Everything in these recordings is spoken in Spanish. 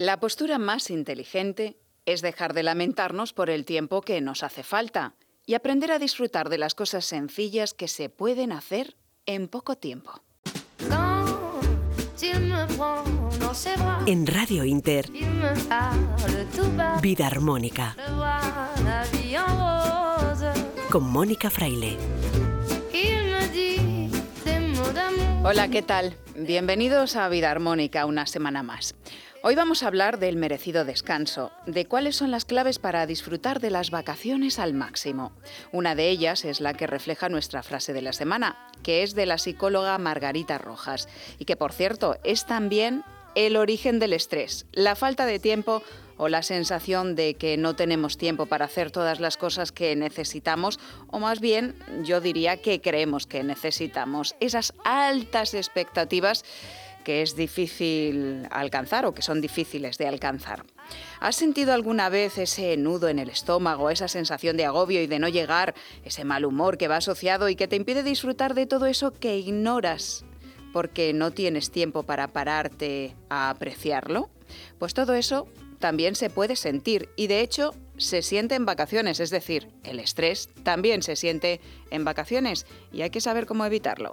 La postura más inteligente es dejar de lamentarnos por el tiempo que nos hace falta y aprender a disfrutar de las cosas sencillas que se pueden hacer en poco tiempo. En Radio Inter, Vida Armónica, con Mónica Fraile. Hola, ¿qué tal? Bienvenidos a Vida Armónica una semana más. Hoy vamos a hablar del merecido descanso, de cuáles son las claves para disfrutar de las vacaciones al máximo. Una de ellas es la que refleja nuestra frase de la semana, que es de la psicóloga Margarita Rojas, y que por cierto es también el origen del estrés, la falta de tiempo o la sensación de que no tenemos tiempo para hacer todas las cosas que necesitamos, o más bien yo diría que creemos que necesitamos, esas altas expectativas que es difícil alcanzar o que son difíciles de alcanzar. ¿Has sentido alguna vez ese nudo en el estómago, esa sensación de agobio y de no llegar, ese mal humor que va asociado y que te impide disfrutar de todo eso que ignoras porque no tienes tiempo para pararte a apreciarlo? Pues todo eso también se puede sentir y de hecho se siente en vacaciones, es decir, el estrés también se siente en vacaciones y hay que saber cómo evitarlo.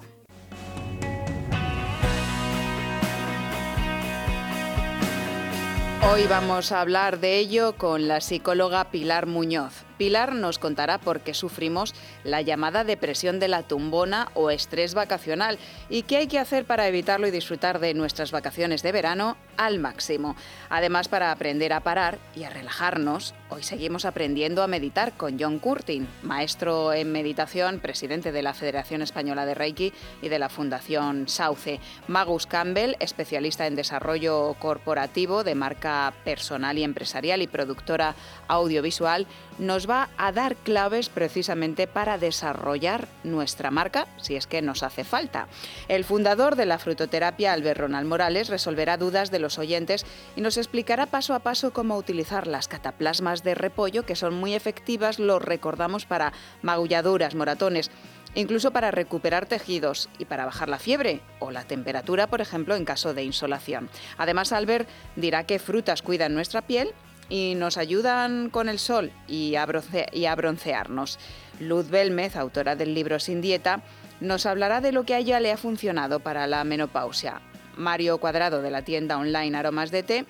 Hoy vamos a hablar de ello con la psicóloga Pilar Muñoz. Pilar nos contará por qué sufrimos la llamada depresión de la tumbona o estrés vacacional y qué hay que hacer para evitarlo y disfrutar de nuestras vacaciones de verano al máximo. Además, para aprender a parar y a relajarnos, hoy seguimos aprendiendo a meditar con John Curtin, maestro en meditación, presidente de la Federación Española de Reiki y de la Fundación Sauce. Magus Campbell, especialista en desarrollo corporativo de marca personal y empresarial y productora audiovisual, nos va a dar claves precisamente para desarrollar nuestra marca, si es que nos hace falta. El fundador de la frutoterapia, Albert Ronald Morales, resolverá dudas de los oyentes y nos explicará paso a paso cómo utilizar las cataplasmas de repollo, que son muy efectivas, lo recordamos para magulladuras, moratones incluso para recuperar tejidos y para bajar la fiebre o la temperatura, por ejemplo, en caso de insolación. Además, Albert dirá qué frutas cuidan nuestra piel y nos ayudan con el sol y a, broncearnos. Luz Belmez, autora del libro Sin Dieta, nos hablará de lo que a ella le ha funcionado para la menopausia. Mario Cuadrado, de la tienda online Aromas de Té,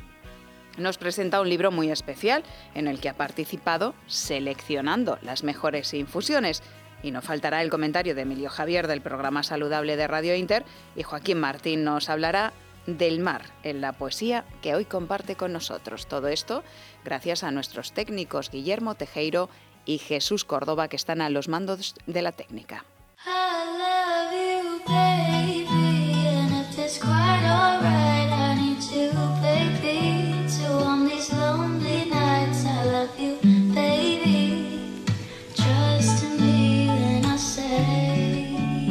nos presenta un libro muy especial en el que ha participado seleccionando las mejores infusiones. Y no faltará el comentario de Emilio Javier del programa Saludable de Radio Inter y Joaquín Martín nos hablará del mar en la poesía que hoy comparte con nosotros. Todo esto gracias a nuestros técnicos Guillermo Tejeiro y Jesús Córdoba que están a los mandos de la técnica.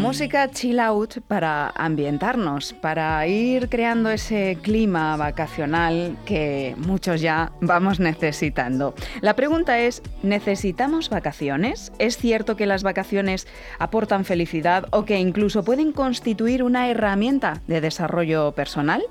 Música chill out para ambientarnos, para ir creando ese clima vacacional que muchos ya vamos necesitando. La pregunta es, ¿necesitamos vacaciones? ¿Es cierto que las vacaciones aportan felicidad o que incluso pueden constituir una herramienta de desarrollo personal?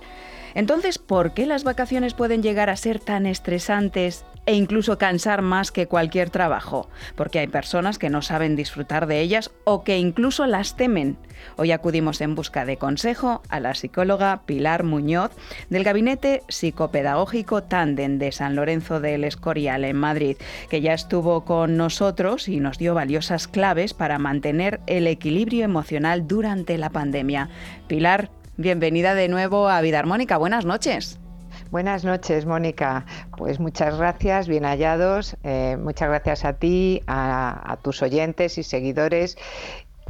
Entonces, ¿por qué las vacaciones pueden llegar a ser tan estresantes e incluso cansar más que cualquier trabajo, porque hay personas que no saben disfrutar de ellas o que incluso las temen. Hoy acudimos en busca de consejo a la psicóloga Pilar Muñoz del Gabinete Psicopedagógico Tanden de San Lorenzo del Escorial en Madrid, que ya estuvo con nosotros y nos dio valiosas claves para mantener el equilibrio emocional durante la pandemia. Pilar, bienvenida de nuevo a Vida Armónica. Buenas noches. Buenas noches, Mónica. Pues muchas gracias, bien hallados. Eh, muchas gracias a ti, a, tus oyentes y seguidores.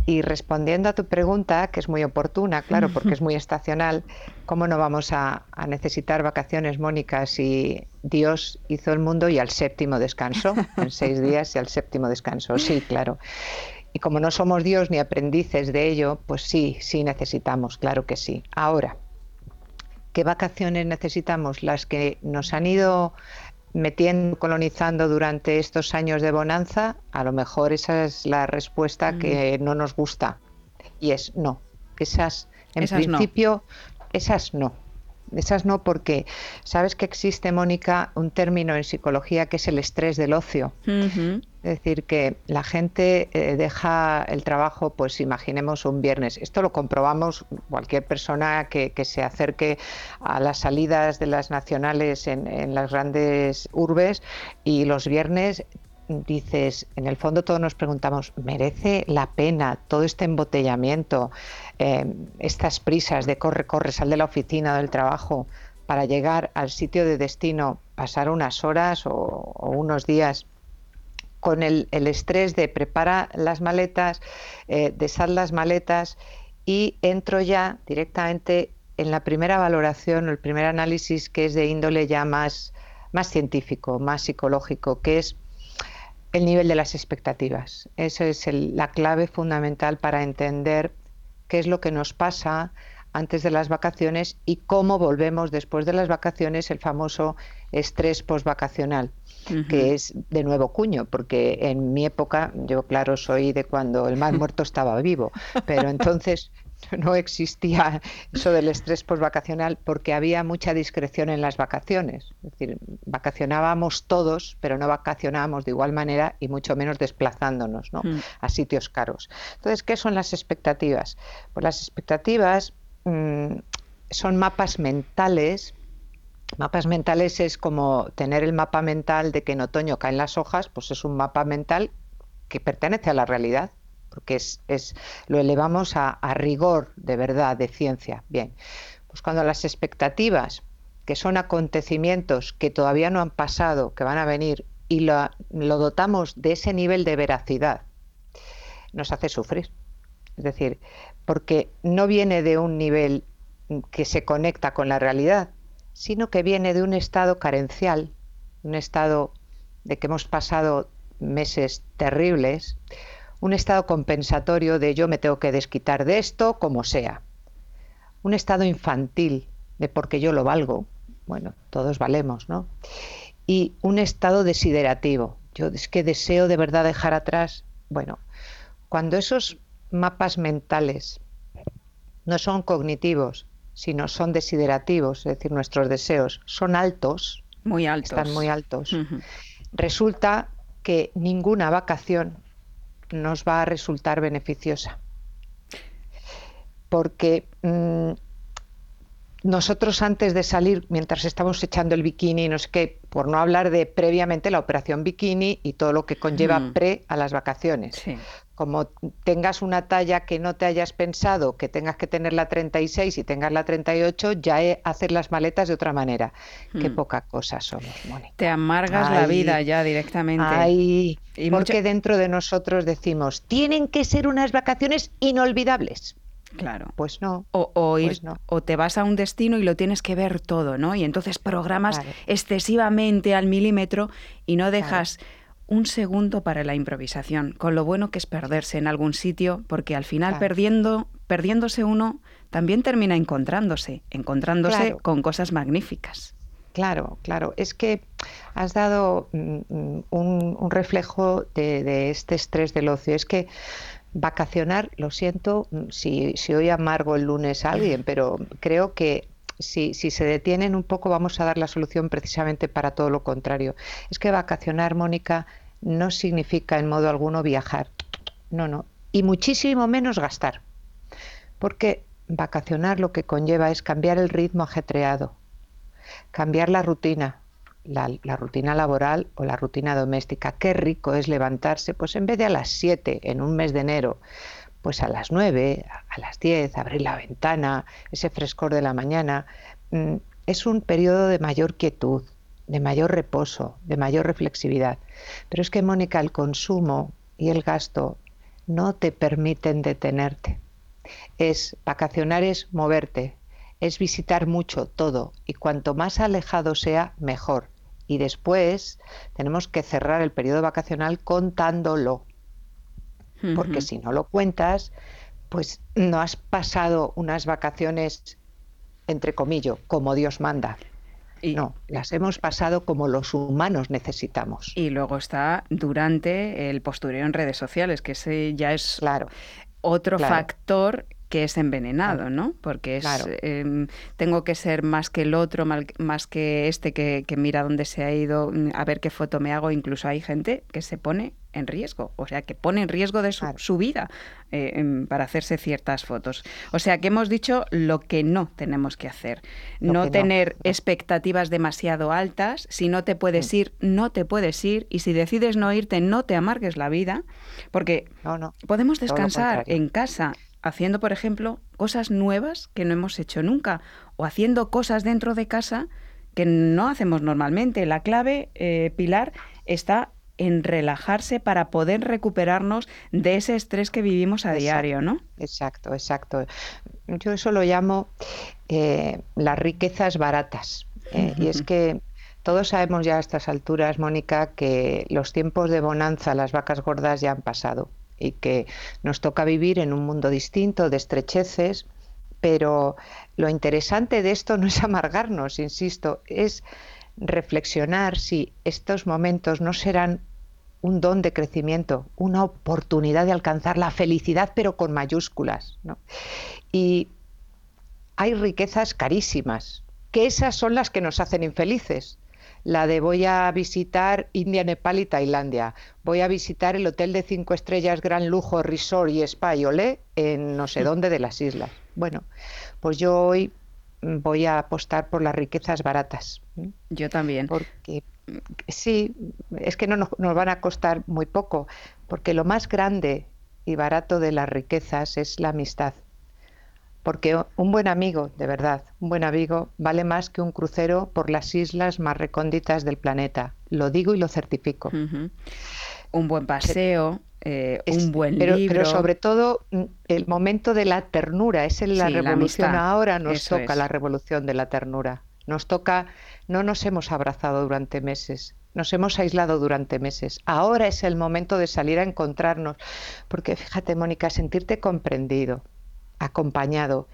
Y respondiendo a tu pregunta, que es muy oportuna, claro, porque es muy estacional, ¿cómo no vamos a, necesitar vacaciones, Mónica, si Dios hizo el mundo y al séptimo descanso, en seis días y al séptimo descanso? Sí, claro. Y como no somos Dios ni aprendices de ello, pues sí, sí necesitamos, claro que sí. Ahora, ¿Qué vacaciones necesitamos? Las que nos han ido metiendo, colonizando durante estos años de bonanza, a lo mejor esa es la respuesta que mm. no nos gusta. Y es no. Esas, en principio, esas no. Esas no porque sabes que existe, Mónica, un término en psicología que es el estrés del ocio. Es decir, que la gente eh, deja el trabajo, pues imaginemos un viernes. Esto lo comprobamos cualquier persona que, se acerque a las salidas de las nacionales en, en las grandes urbes y los viernes dices, en el fondo todos nos preguntamos, ¿merece la pena todo este embotellamiento, eh, estas prisas de corre, corre, sal de la oficina del trabajo para llegar al sitio de destino, pasar unas horas o, unos días con el, estrés de prepara las maletas, eh, de sal las maletas y entro ya directamente en la primera valoración o el primer análisis que es de índole ya más, más científico, más psicológico, que es el nivel de las expectativas. Esa es la clave fundamental para entender qué es lo que nos pasa antes de las vacaciones y cómo volvemos después de las vacaciones, el famoso estrés postvacacional, que es de nuevo cuño, porque en mi época, yo claro, soy de cuando el mal muerto estaba vivo, pero entonces no existía eso del estrés postvacacional porque había mucha discreción en las vacaciones. Es decir, vacacionábamos todos, pero no vacacionábamos de igual manera y mucho menos desplazándonos ¿no? Mm. a sitios caros. Entonces, ¿qué son las expectativas? Pues las expectativas mm, son mapas mentales. Mapas mentales es como tener el mapa mental de que en otoño caen las hojas, pues es un mapa mental que pertenece a la realidad porque es, lo elevamos a, rigor de verdad, de ciencia. Bien, pues cuando las expectativas, que son acontecimientos que todavía no han pasado, que van a venir, y lo, dotamos de ese nivel de veracidad, nos hace sufrir. Es decir, porque no viene de un nivel que se conecta con la realidad, sino que viene de un estado carencial, un estado de que hemos pasado meses terribles, un estado compensatorio de yo me tengo que desquitar de esto como sea. Un estado infantil de porque yo lo valgo. Bueno, todos valemos, ¿no? Y un estado desiderativo. Yo es que deseo de verdad dejar atrás. Bueno, cuando esos mapas mentales no son cognitivos, sino son desiderativos, es decir, nuestros deseos son altos, muy altos, están muy altos. Resulta que ninguna vacación nos va a resultar beneficiosa. Porque mm, nosotros antes de salir, mientras estamos echando el bikini, no sé qué, por no hablar de previamente la operación bikini y todo lo que conlleva mm. pre a las vacaciones. Como tengas una talla que no te hayas pensado, que tengas que tener la 36 y tengas la 38, ya hacer las maletas de otra manera. Qué mm. poca cosa somos, Mónica. Te amargas la vida ya directamente. Ay, y porque dentro de nosotros decimos, tienen que ser unas vacaciones inolvidables. Claro. Pues no. O, pues o, te vas a un destino y lo tienes que ver todo, ¿no? Y entonces programas excesivamente al milímetro y no dejas un segundo para la improvisación, con lo bueno que es perderse en algún sitio, porque al final perdiendo, perdiéndose uno también termina encontrándose, encontrándose con cosas magníficas. Claro, claro. Es que has dado mm, mm, un, reflejo de, este estrés del ocio. Es que vacacionar, lo siento si, si hoy amargo el lunes a alguien, pero creo que si, si, se detienen un poco vamos a dar la solución precisamente para todo lo contrario. Es que vacacionar, Mónica, no significa en modo alguno viajar. No, no. Y muchísimo menos gastar. Porque vacacionar lo que conlleva es cambiar el ritmo ajetreado, cambiar la rutina, la, rutina laboral o la rutina doméstica. Qué rico es levantarse, pues en vez de a las 7 en un mes de enero, pues a las 9, a las 10, abrir la ventana, ese frescor de la mañana. Mm, es un periodo de mayor quietud, de mayor reposo, de mayor reflexividad. Pero es que, Mónica, el consumo y el gasto no te permiten detenerte. Es vacacionar es moverte, es visitar mucho todo y cuanto más alejado sea, mejor. Y después tenemos que cerrar el periodo vacacional contándolo. Porque si no lo cuentas, pues no has pasado unas vacaciones, entre comillas, como Dios manda. Y, no, las hemos pasado como los humanos necesitamos. Y luego está durante el postureo en redes sociales, que ese ya es claro, otro factor que es envenenado, ¿no? Porque es, em, tengo que ser más que el otro, más que este que, que mira dónde se ha ido, mm, a ver qué foto me hago. Incluso hay gente que se pone en riesgo, o sea, que pone en riesgo de su, vida eh, para hacerse ciertas fotos. O sea, que hemos dicho lo que no tenemos que hacer. no tener expectativas demasiado altas. Si no te puedes mm. ir, no te puedes ir. Y si decides no irte, no te amargues la vida. Porque podemos descansar en casa haciendo, por ejemplo, cosas nuevas que no hemos hecho nunca o haciendo cosas dentro de casa que no hacemos normalmente. La clave, eh, Pilar, está en relajarse para poder recuperarnos de ese estrés que vivimos a diario, ¿no? Exacto, exacto. Yo eso lo llamo eh, las riquezas baratas. Eh, y es que todos sabemos ya a estas alturas, Mónica, que los tiempos de bonanza, las vacas gordas ya han pasado y que nos toca vivir en un mundo distinto de estrecheces, pero lo interesante de esto no es amargarnos, insisto, es reflexionar si estos momentos no serán un don de crecimiento, una oportunidad de alcanzar la felicidad, pero con mayúsculas. Y hay riquezas carísimas, que esas son las que nos hacen infelices. La de voy a visitar India, Nepal y Tailandia. Voy a visitar el hotel de cinco estrellas, gran lujo, resort y spa y olé en no sé dónde de las islas. Bueno, pues yo hoy voy a apostar por las riquezas baratas. Yo también. Porque sí, es que no nos, van a costar muy poco, porque lo más grande y barato de las riquezas es la amistad. Porque un buen amigo, de verdad, un buen amigo vale más que un crucero por las islas más recónditas del planeta. Lo digo y lo certifico. Un buen paseo, eh, un buen pero, libro. Pero sobre todo mm, el momento de la ternura, es en la revolución. Ahora nos toca la revolución de la ternura. Nos toca, no nos hemos abrazado durante meses, nos hemos aislado durante meses. Ahora es el momento de salir a encontrarnos, porque fíjate, Mónica, sentirte comprendido, acompañado,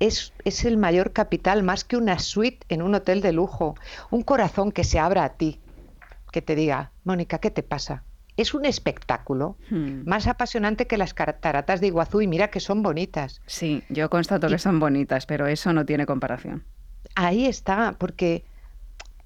es, es, el mayor capital, más que una suite en un hotel de lujo, un corazón que se abra a ti, que te diga, Mónica, ¿qué te pasa? es un espectáculo hmm. más apasionante que las cataratas de Iguazú y mira que son bonitas. Sí, yo constato que son bonitas, pero eso no tiene comparación. Ahí está, porque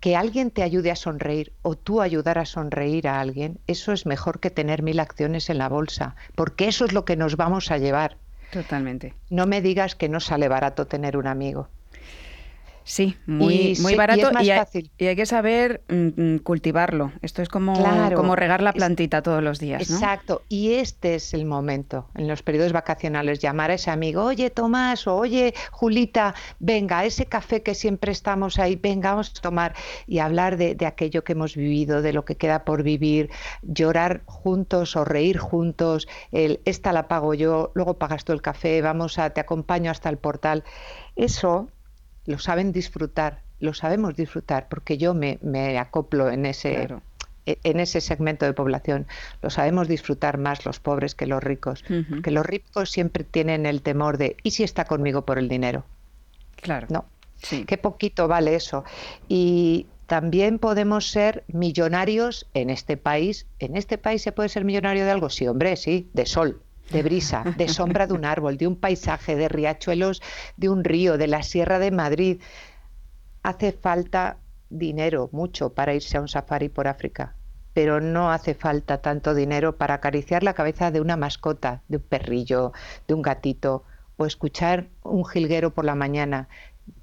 que alguien te ayude a sonreír o tú ayudar a sonreír a alguien, eso es mejor que tener mil acciones en la bolsa, porque eso es lo que nos vamos a llevar. Totalmente. No me digas que no sale barato tener un amigo. Sí, muy, muy barato y, hay, que saber mm, mm, cultivarlo. Esto es como, como regar la plantita todos los días. Exacto, y este es el momento, en los periodos vacacionales, llamar a ese amigo, oye Tomás o oye Julita, venga, ese café que siempre estamos ahí, venga, vamos a tomar y hablar de, de aquello que hemos vivido, de lo que queda por vivir, llorar juntos o reír juntos, el esta la pago yo, luego pagas tú el café, vamos a, te acompaño hasta el portal. Eso lo saben disfrutar, lo sabemos disfrutar, porque yo me, acoplo en ese, e, en ese segmento de población. Lo sabemos disfrutar más los pobres que los ricos, que los ricos siempre tienen el temor de ¿y si está conmigo por el dinero? Claro. No. Sí. Qué poquito vale eso. Y también podemos ser millonarios en este país. ¿En este país se puede ser millonario de algo? Sí, hombre, sí, de sol de brisa, de sombra de un árbol, de un paisaje, de riachuelos, de un río, de la Sierra de Madrid. Hace falta dinero, mucho, para irse a un safari por África, pero no hace falta tanto dinero para acariciar la cabeza de una mascota, de un perrillo, de un gatito, o escuchar un jilguero por la mañana.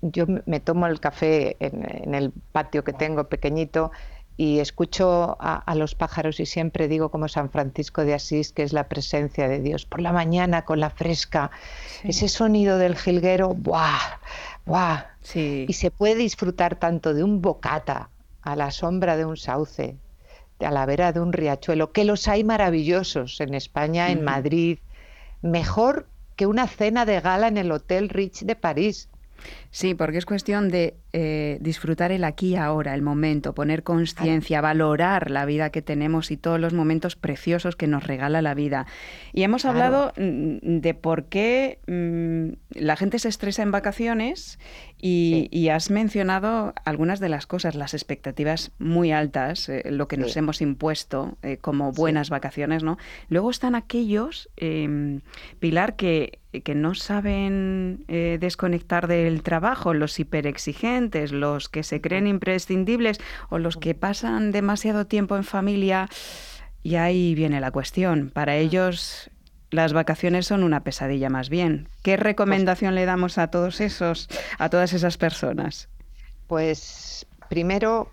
Yo me tomo el café en, el patio que tengo pequeñito y escucho a, los pájaros y siempre digo como San Francisco de Asís que es la presencia de Dios. Por la mañana con la fresca, ese sonido del jilguero, ¡buah! ¡buah! Y se puede disfrutar tanto de un bocata a la sombra de un sauce, a la vera de un riachuelo, que los hay maravillosos en España, en Madrid, mejor que una cena de gala en el Hotel Rich de París. Sí, porque es cuestión de eh, disfrutar el aquí y ahora, el momento, poner conciencia, valorar la vida que tenemos y todos los momentos preciosos que nos regala la vida. Y hemos hablado mm, de por qué mm, la gente se estresa en vacaciones y, has mencionado algunas de las cosas, las expectativas muy altas, eh, lo que nos hemos impuesto eh, como buenas vacaciones, ¿no? Luego están aquellos, em, Pilar, que, que, no saben eh, desconectar del trabajo, los hiperexigentes, los que se creen imprescindibles o los que pasan demasiado tiempo en familia. Y ahí viene la cuestión. Para ellos las vacaciones son una pesadilla más bien. ¿Qué recomendación le damos a todos esos, a todas esas personas? Pues primero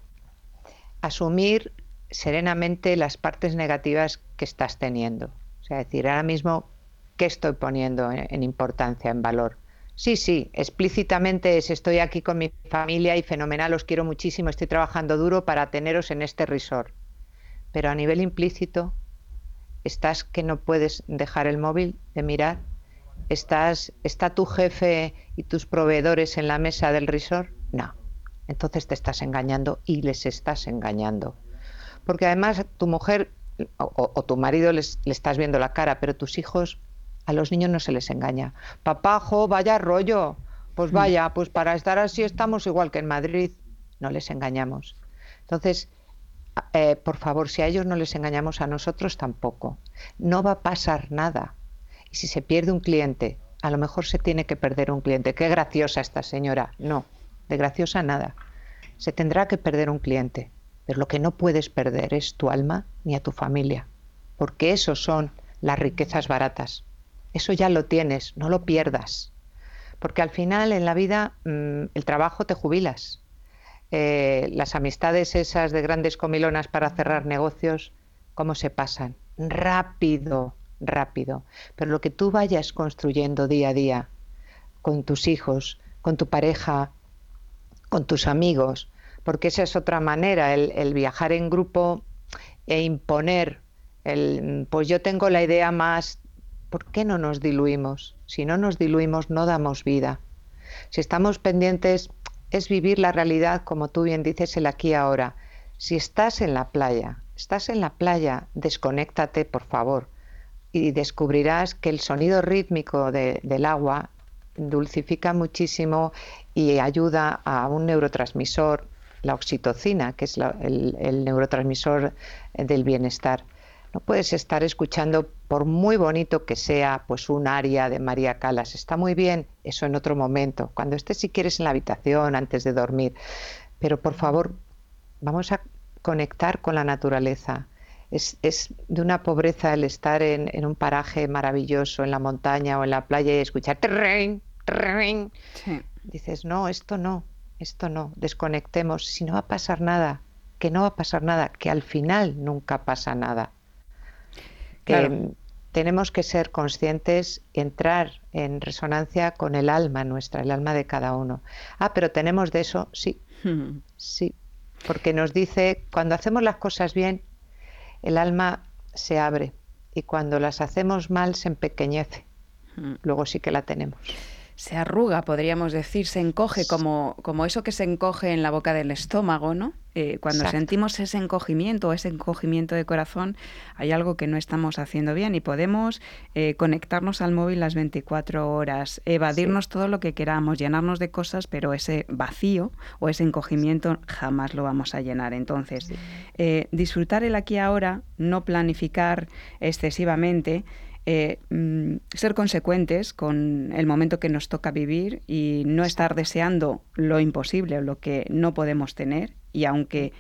asumir serenamente las partes negativas que estás teniendo. O sea, decir, ahora mismo, ¿qué estoy poniendo en, importancia, en valor? Sí, sí, explícitamente es estoy aquí con mi familia y fenomenal, os quiero muchísimo, estoy trabajando duro para teneros en este resort. Pero a nivel implícito, estás que no puedes dejar el móvil de mirar, estás está tu jefe y tus proveedores en la mesa del resort, no. Entonces te estás engañando y les estás engañando. Porque además tu mujer o, tu marido les, le estás viendo la cara, pero tus hijos, a los niños no se les engaña. Papajo, vaya rollo. Pues mm. vaya, pues para estar así estamos igual que en Madrid. No les engañamos. Entonces, eh, por favor, si a ellos no les engañamos, a nosotros tampoco. No va a pasar nada. Y si se pierde un cliente, a lo mejor se tiene que perder un cliente. Qué graciosa esta señora. No, de graciosa nada. Se tendrá que perder un cliente. Pero lo que no puedes perder es tu alma ni a tu familia. Porque eso son las riquezas baratas. Eso ya lo tienes, no lo pierdas. Porque al final en la vida mm, el trabajo te jubilas, eh, las amistades esas de grandes comilonas para cerrar negocios, ¿cómo se pasan? Rápido, rápido. Pero lo que tú vayas construyendo día a día con tus hijos, con tu pareja, con tus amigos, porque esa es otra manera, el, viajar en grupo e imponer, el, pues yo tengo la idea más, ¿por qué no nos diluimos? Si no nos diluimos no damos vida. Si estamos pendientes es vivir la realidad, como tú bien dices, el aquí y ahora. Si estás en la playa, estás en la playa, desconéctate, por favor, y descubrirás que el sonido rítmico del agua dulcifica muchísimo y ayuda a un neurotransmisor, la oxitocina, que es el neurotransmisor del bienestar. No puedes estar escuchando, por muy bonito que sea, pues un aria de María Calas. Está muy bien, eso en otro momento, cuando estés si quieres en la habitación, antes de dormir. Pero por favor, vamos a conectar con la naturaleza. Es, de una pobreza el estar en, un paraje maravilloso, en la montaña o en la playa y escuchar terren, terren. Dices, no, esto no, esto no, desconectemos, si no va a pasar nada, que no va a pasar nada, que al final nunca pasa nada que tenemos que ser conscientes, entrar en resonancia con el alma nuestra, el alma de cada uno. Ah, pero tenemos de eso, sí, sí, porque nos dice, cuando hacemos las cosas bien, el alma se abre y cuando las hacemos mal se empequeñece. Luego sí que la tenemos se arruga, podríamos decir, se encoge como, como eso que se encoge en la boca del estómago, ¿no? Eh, cuando sentimos ese encogimiento, ese encogimiento de corazón, hay algo que no estamos haciendo bien y podemos eh, conectarnos al móvil las 24 horas, evadirnos todo lo que queramos, llenarnos de cosas, pero ese vacío o ese encogimiento jamás lo vamos a llenar. Entonces, eh, disfrutar el aquí ahora, no planificar excesivamente, eh, mm, ser consecuentes con el momento que nos toca vivir y no estar deseando lo imposible o lo que no podemos tener. Y aunque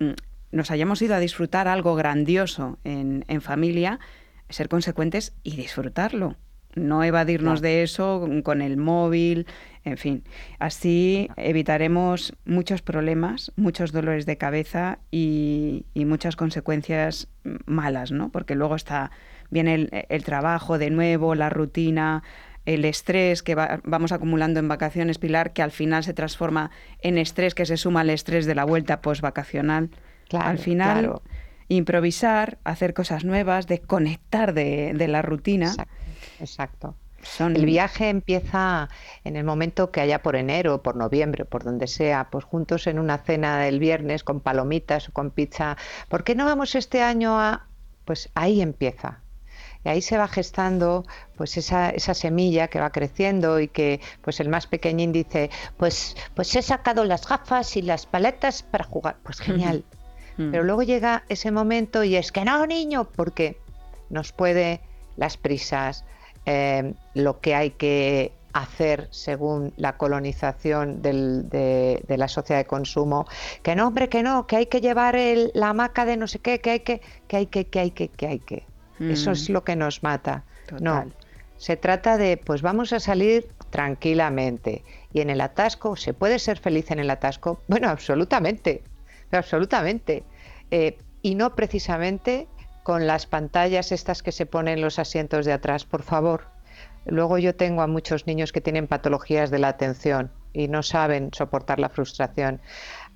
mm, nos hayamos ido a disfrutar algo grandioso en, familia, ser consecuentes y disfrutarlo. No evadirnos de eso con el móvil, en fin. Así evitaremos muchos problemas, muchos dolores de cabeza y, y muchas consecuencias malas, ¿no? Porque luego está viene el, trabajo de nuevo, la rutina, el estrés que vamos acumulando en vacaciones, Pilar, que al final se transforma en estrés que se suma al estrés de la vuelta postvacacional. Claro, al final, improvisar, hacer cosas nuevas, desconectar de, de la rutina. Exacto. El viaje empieza en el momento que haya por enero, por noviembre, por donde sea, pues juntos en una cena del viernes con palomitas o con pizza. ¿Por qué no vamos este año a...? Pues ahí empieza. Y ahí se va gestando pues esa, esa, semilla que va creciendo y que pues el más pequeñín dice, pues, pues he sacado las gafas y las paletas para jugar. Pues genial. Pero luego llega ese momento y es que no, niño, porque nos puede las prisas, eh, lo que hay que hacer según la colonización de, la sociedad de consumo, que no, hombre, que no, que hay que llevar la hamaca de no sé qué, que hay que, que hay que, que hay que, que hay que. Eso es mm. lo que nos mata. No, se trata de, pues vamos a salir tranquilamente. Y en el atasco, ¿se puede ser feliz en el atasco? Bueno, absolutamente, absolutamente. Eh, y no precisamente con las pantallas estas que se ponen en los asientos de atrás, por favor. Luego yo tengo a muchos niños que tienen patologías de la atención y no saben soportar la frustración.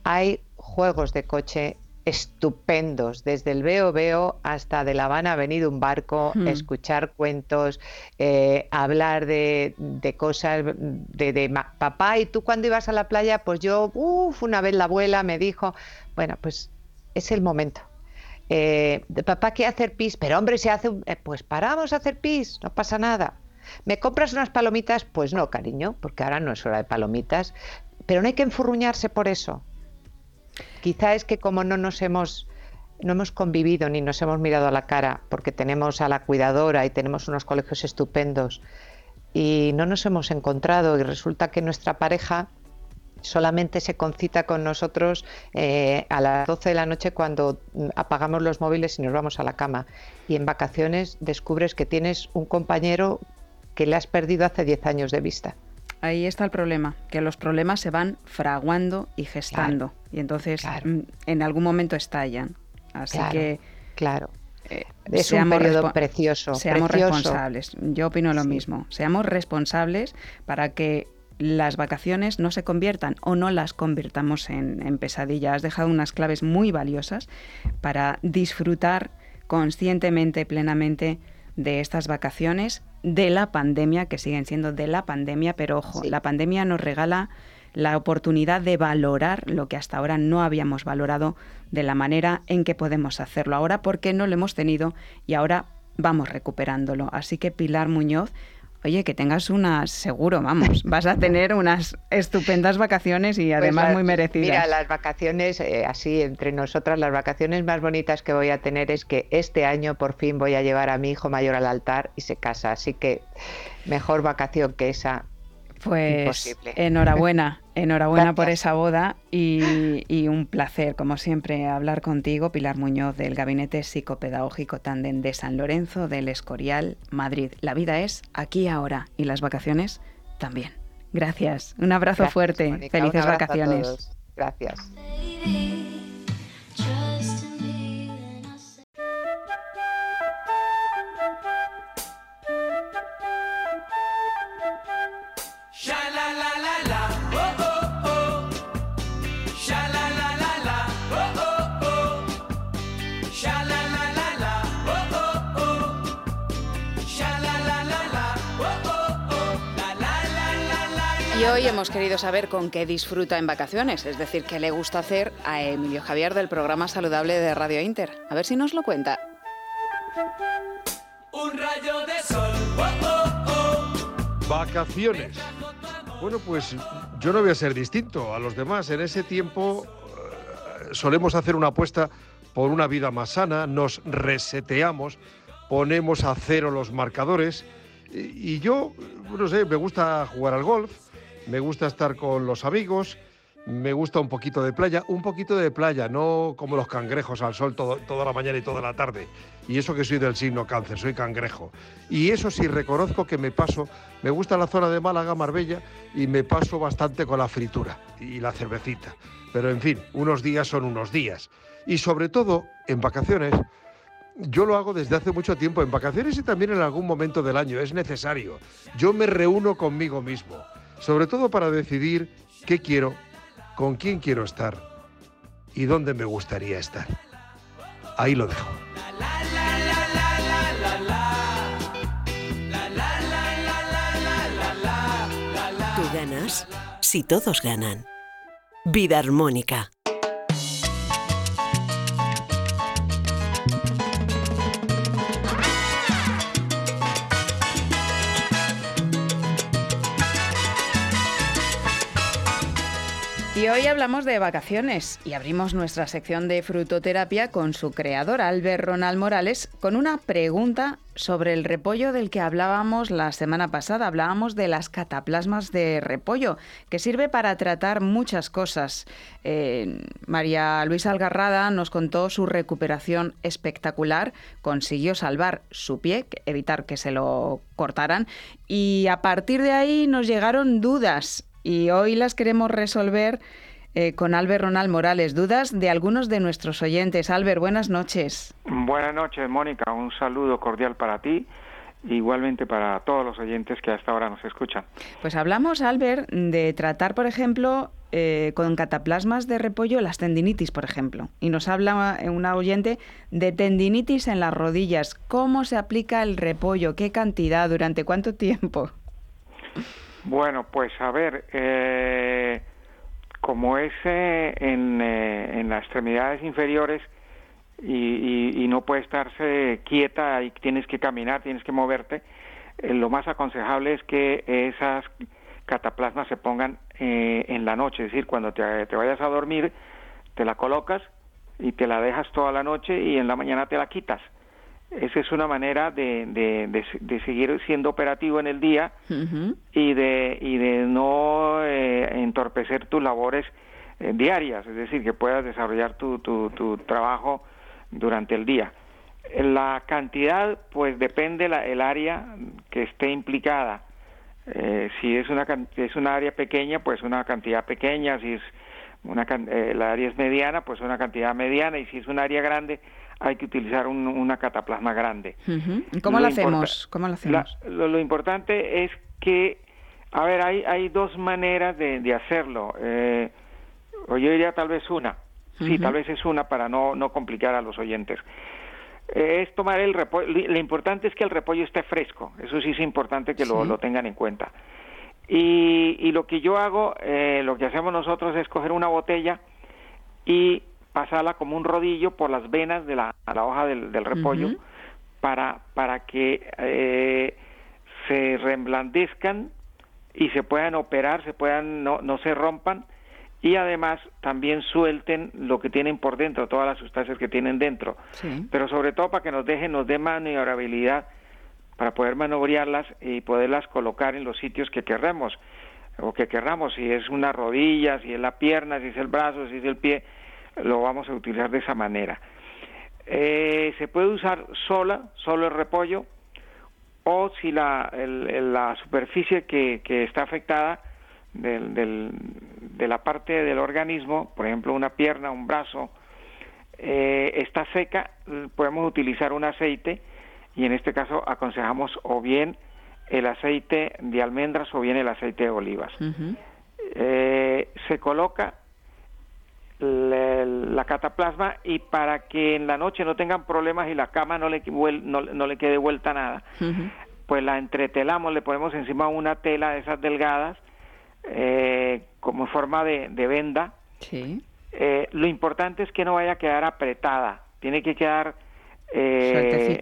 Hay juegos de coche estupendos, desde el veo veo hasta de La Habana ha venido un barco, hmm. escuchar cuentos, eh, hablar de, cosas, de, papá, y tú cuando ibas a la playa, pues yo, uff, una vez la abuela me dijo, bueno, pues es el momento, eh, de papá quiere hacer pis, pero hombre, se hace, eh, pues paramos a hacer pis, no pasa nada. ¿Me compras unas palomitas? Pues no, cariño, porque ahora no es hora de palomitas, pero no hay que enfurruñarse por eso. Quizá es que como no nos hemos no hemos convivido ni nos hemos mirado a la cara porque tenemos a la cuidadora y tenemos unos colegios estupendos y no nos hemos encontrado y resulta que nuestra pareja solamente se concita con nosotros eh, a las 12 de la noche cuando apagamos los móviles y nos vamos a la cama. Y en vacaciones descubres que tienes un compañero que le has perdido hace 10 años de vista. Ahí está el problema, que los problemas se van fraguando y gestando y entonces mm, en algún momento estallan. Así que claro. Eh, es un periodo precioso. Seamos responsables. Yo opino lo mismo. Seamos responsables para que las vacaciones no se conviertan o no las convirtamos en, en pesadilla. Has dejado unas claves muy valiosas para disfrutar conscientemente, plenamente de estas vacaciones, de la pandemia, que siguen siendo de la pandemia, pero ojo, la pandemia nos regala la oportunidad de valorar lo que hasta ahora no habíamos valorado de la manera en que podemos hacerlo. Ahora porque no lo hemos tenido y ahora vamos recuperándolo. Así que Pilar Muñoz, Oye, que tengas unas, seguro, vamos, vas a tener unas estupendas vacaciones y pues además muy merecidas. Mira, las vacaciones, eh, así entre nosotras, las vacaciones más bonitas que voy a tener es que este año por fin voy a llevar a mi hijo mayor al altar y se casa. Así que mejor vacación que esa pues enhorabuena, enhorabuena por esa boda y, un placer, como siempre, hablar contigo, Pilar Muñoz, del Gabinete Psicopedagógico Tandem de San Lorenzo del Escorial, Madrid. La vida es aquí ahora y las vacaciones también. Gracias, un abrazo fuerte, felices vacaciones. Gracias. Hoy hemos querido saber con qué disfruta en vacaciones, es decir, qué le gusta hacer a Emilio Javier del programa saludable de Radio Inter. A ver si nos lo cuenta. Un rayo de sol. Oh, oh, oh. Vacaciones. Bueno, pues yo no voy a ser distinto a los demás. En ese tiempo eh, solemos hacer una apuesta por una vida más sana, nos reseteamos, ponemos a cero los marcadores. Y yo, no sé, me gusta jugar al golf, me gusta estar con los amigos, me gusta un poquito de playa, un poquito de playa, no como los cangrejos al sol toda la mañana y toda la tarde. Y eso que soy del signo cáncer, soy cangrejo. Y eso sí, reconozco que me paso, me gusta la zona de Málaga, Marbella, y me paso bastante con la fritura y la cervecita. Pero en fin, unos días son unos días. Y sobre todo, en vacaciones, yo lo hago desde hace mucho tiempo, en vacaciones y también en algún momento del año, es necesario. Yo me reúno conmigo mismo sobre todo para decidir qué quiero, con quién quiero estar y dónde me gustaría estar. Ahí lo dejo. Tú ganas si todos ganan. Vida armónica. Hoy hablamos de vacaciones y abrimos nuestra sección de frutoterapia con su creador, Albert Ronald Morales, con una pregunta sobre el repollo del que hablábamos la semana pasada. Hablábamos de las cataplasmas de repollo, que sirve para tratar muchas cosas. Eh, María Luisa Algarrada nos contó su recuperación espectacular, consiguió salvar su pie, evitar que se lo cortaran, y a partir de ahí nos llegaron dudas y hoy las queremos resolver eh, con Albert Ronald Morales. Dudas de algunos de nuestros oyentes. Albert, buenas noches. Buenas noches, Mónica. Un saludo cordial para ti. Igualmente para todos los oyentes que hasta ahora nos escuchan. Pues hablamos, Albert, de tratar, por ejemplo, eh, con cataplasmas de repollo las tendinitis, por ejemplo. Y nos habla una oyente de tendinitis en las rodillas. ¿Cómo se aplica el repollo? ¿Qué cantidad? ¿Durante cuánto tiempo? Bueno, pues a ver, eh, como es eh, en, eh, las extremidades inferiores y, no puede estarse quieta y tienes que caminar, tienes que moverte, lo más aconsejable es que esas cataplasmas se pongan en la noche, es decir, cuando te vayas a dormir, te la colocas y te la dejas toda la noche y en la mañana te la quitas esa es una manera de, de, seguir siendo operativo en el día y, de, y de no eh, entorpecer tus labores eh, diarias, es decir, que puedas desarrollar tu, tu, tu, trabajo durante el día. La cantidad, pues depende la, el área que esté implicada. Eh, si es una es una área pequeña, pues una cantidad pequeña. Si es una la área es mediana, pues una cantidad mediana. Y si es un área grande, hay que utilizar una cataplasma grande. ¿Cómo, lo hacemos? ¿Cómo lo hacemos? lo, importante es que, a ver, hay, hay dos maneras de, hacerlo. Eh, o yo diría tal vez una. Sí, tal vez es una para no, no complicar a los oyentes. Eh, es tomar el repollo. Lo importante es que el repollo esté fresco. Eso sí es importante que lo, lo tengan en cuenta. Y, y, lo que yo hago, eh, lo que hacemos nosotros es coger una botella y pasarla como un rodillo por las venas de la, la hoja del, repollo para, para que eh, se reblandezcan y se puedan operar, se puedan, no, no se rompan y además también suelten lo que tienen por dentro, todas las sustancias que tienen dentro. Pero sobre todo para que nos dejen, nos dé maniobrabilidad para poder maniobrarlas y poderlas colocar en los sitios que querramos o que querramos, si es una rodilla, si es la pierna, si es el brazo, si es el pie, lo vamos a utilizar de esa manera. Eh, se puede usar sola, solo el repollo, o si la, la superficie que, que, está afectada del, del, de la parte del organismo, por ejemplo una pierna, un brazo, eh, está seca, podemos utilizar un aceite y en este caso aconsejamos o bien el aceite de almendras o bien el aceite de olivas. eh, se coloca la, cataplasma y para que en la noche no tengan problemas y la cama no le, no, le quede vuelta nada, pues la entretelamos, le ponemos encima una tela de esas delgadas eh, como forma de, venda. Eh, lo importante es que no vaya a quedar apretada, tiene que quedar eh,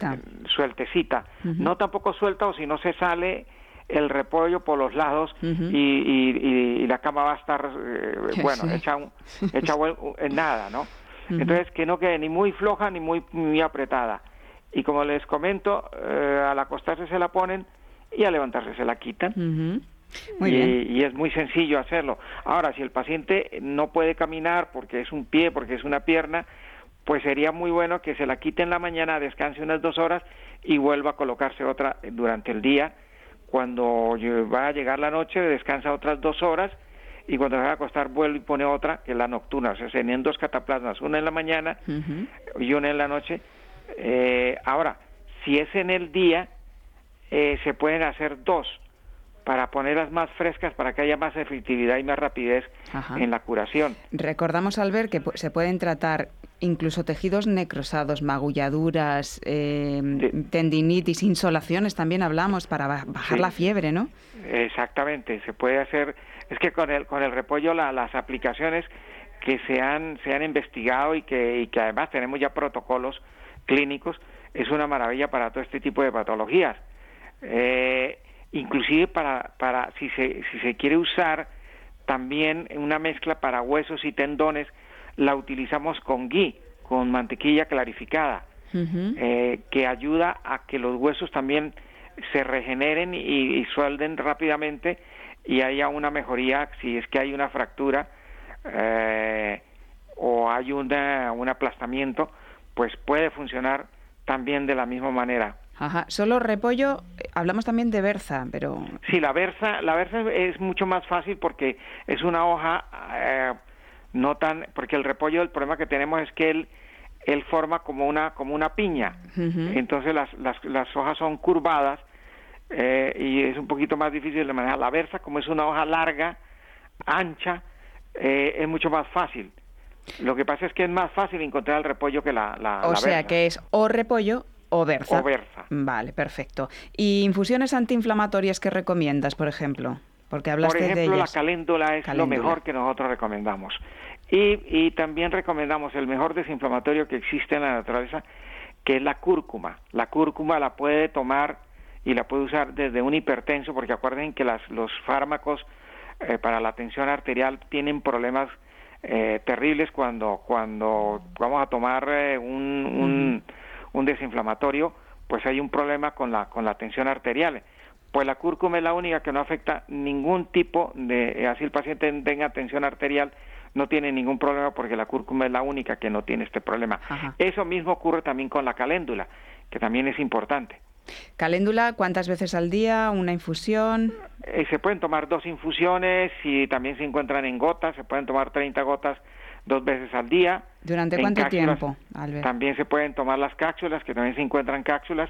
sueltecita. No tampoco suelta o si no se sale el repollo por los lados y, la cama va a estar, eh, bueno, hecha, hecha en nada, ¿no? Entonces, que no quede ni muy floja ni muy, muy apretada. Y como les comento, eh, al acostarse se la ponen y al levantarse se la quitan. Muy y, bien. y, es muy sencillo hacerlo. Ahora, si el paciente no puede caminar porque es un pie, porque es una pierna, pues sería muy bueno que se la quite en la mañana, descanse unas dos horas y vuelva a colocarse otra durante el día cuando va a llegar la noche descansa otras dos horas y cuando se va a acostar vuelve y pone otra, que es la nocturna. O sea, se tenían dos cataplasmas, una en la mañana y una en la noche. Eh, ahora, si es en el día, eh, se pueden hacer dos para ponerlas más frescas, para que haya más efectividad y más rapidez en la curación. Recordamos, al ver que se pueden tratar incluso tejidos necrosados, magulladuras, em, tendinitis, insolaciones, también hablamos para bajar la fiebre, ¿no? Exactamente, se puede hacer, es que con el, con el repollo las aplicaciones que se han, se han investigado y que, y que además tenemos ya protocolos clínicos, es una maravilla para todo este tipo de patologías. Eh, inclusive para, para si, se, si se quiere usar también una mezcla para huesos y tendones, la utilizamos con ghee, con mantequilla clarificada, eh, que ayuda a que los huesos también se regeneren y, suelden rápidamente y haya una mejoría si es que hay una fractura eh, o hay una, un aplastamiento, pues puede funcionar también de la misma manera. Ajá. Solo repollo, hablamos también de berza, pero... Sí, la berza, la berza es mucho más fácil porque es una hoja eh, no tan... Porque el repollo, el problema que tenemos es que él, él forma como una, como una piña. Entonces las, las, las, hojas son curvadas eh, y es un poquito más difícil de manejar. La berza, como es una hoja larga, ancha, es mucho más fácil. Lo que pasa es que es más fácil encontrar el repollo que la, la O sea que es o repollo o Berza. Vale, perfecto. ¿Y infusiones antiinflamatorias que recomiendas, por ejemplo? Porque hablaste por ejemplo, la caléndula es lo mejor que nosotros recomendamos. Y, y también recomendamos el mejor desinflamatorio que existe en la naturaleza, que es la cúrcuma. La cúrcuma la puede tomar y la puede usar desde un hipertenso, porque acuerden que las, los fármacos eh, para la tensión arterial tienen problemas eh, terribles cuando, cuando vamos a tomar eh, un un desinflamatorio, pues hay un problema con la, con la tensión arterial. Pues la cúrcuma es la única que no afecta ningún tipo de, eh, así el paciente tenga tensión arterial, no tiene ningún problema porque la cúrcuma es la única que no tiene este problema. Eso mismo ocurre también con la caléndula, que también es importante. Caléndula, ¿cuántas veces al día? ¿Una infusión? Eh, se pueden tomar dos infusiones y también se encuentran en gotas, se pueden tomar 30 gotas dos veces al día. ¿Durante cuánto tiempo, También se pueden tomar las cápsulas, que también se encuentran cápsulas,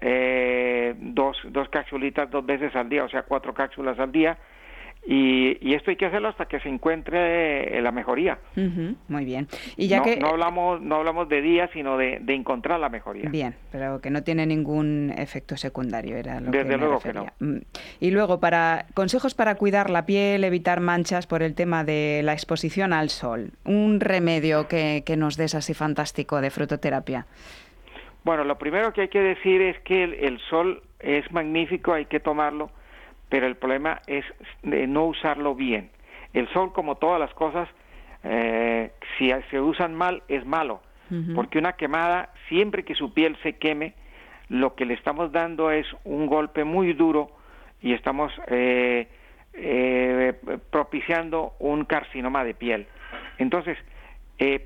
eh, dos, dos cápsulitas dos veces al día, o sea, cuatro cápsulas al día. Y, esto hay que hacerlo hasta que se encuentre eh, la mejoría. muy bien. Y ya no, que no hablamos no hablamos de días, sino de, encontrar la mejoría. Bien, pero que no tiene ningún efecto secundario, era lo Desde que luego que no. Mm. Y luego para consejos para cuidar la piel, evitar manchas por el tema de la exposición al sol. Un remedio que, que nos des así fantástico de frutoterapia. Bueno, lo primero que hay que decir es que el sol es magnífico, hay que tomarlo pero el problema es de no usarlo bien. El sol, como todas las cosas, eh, si se usan mal, es malo, porque una quemada, siempre que su piel se queme, lo que le estamos dando es un golpe muy duro y estamos eh, eh, propiciando un carcinoma de piel. Entonces,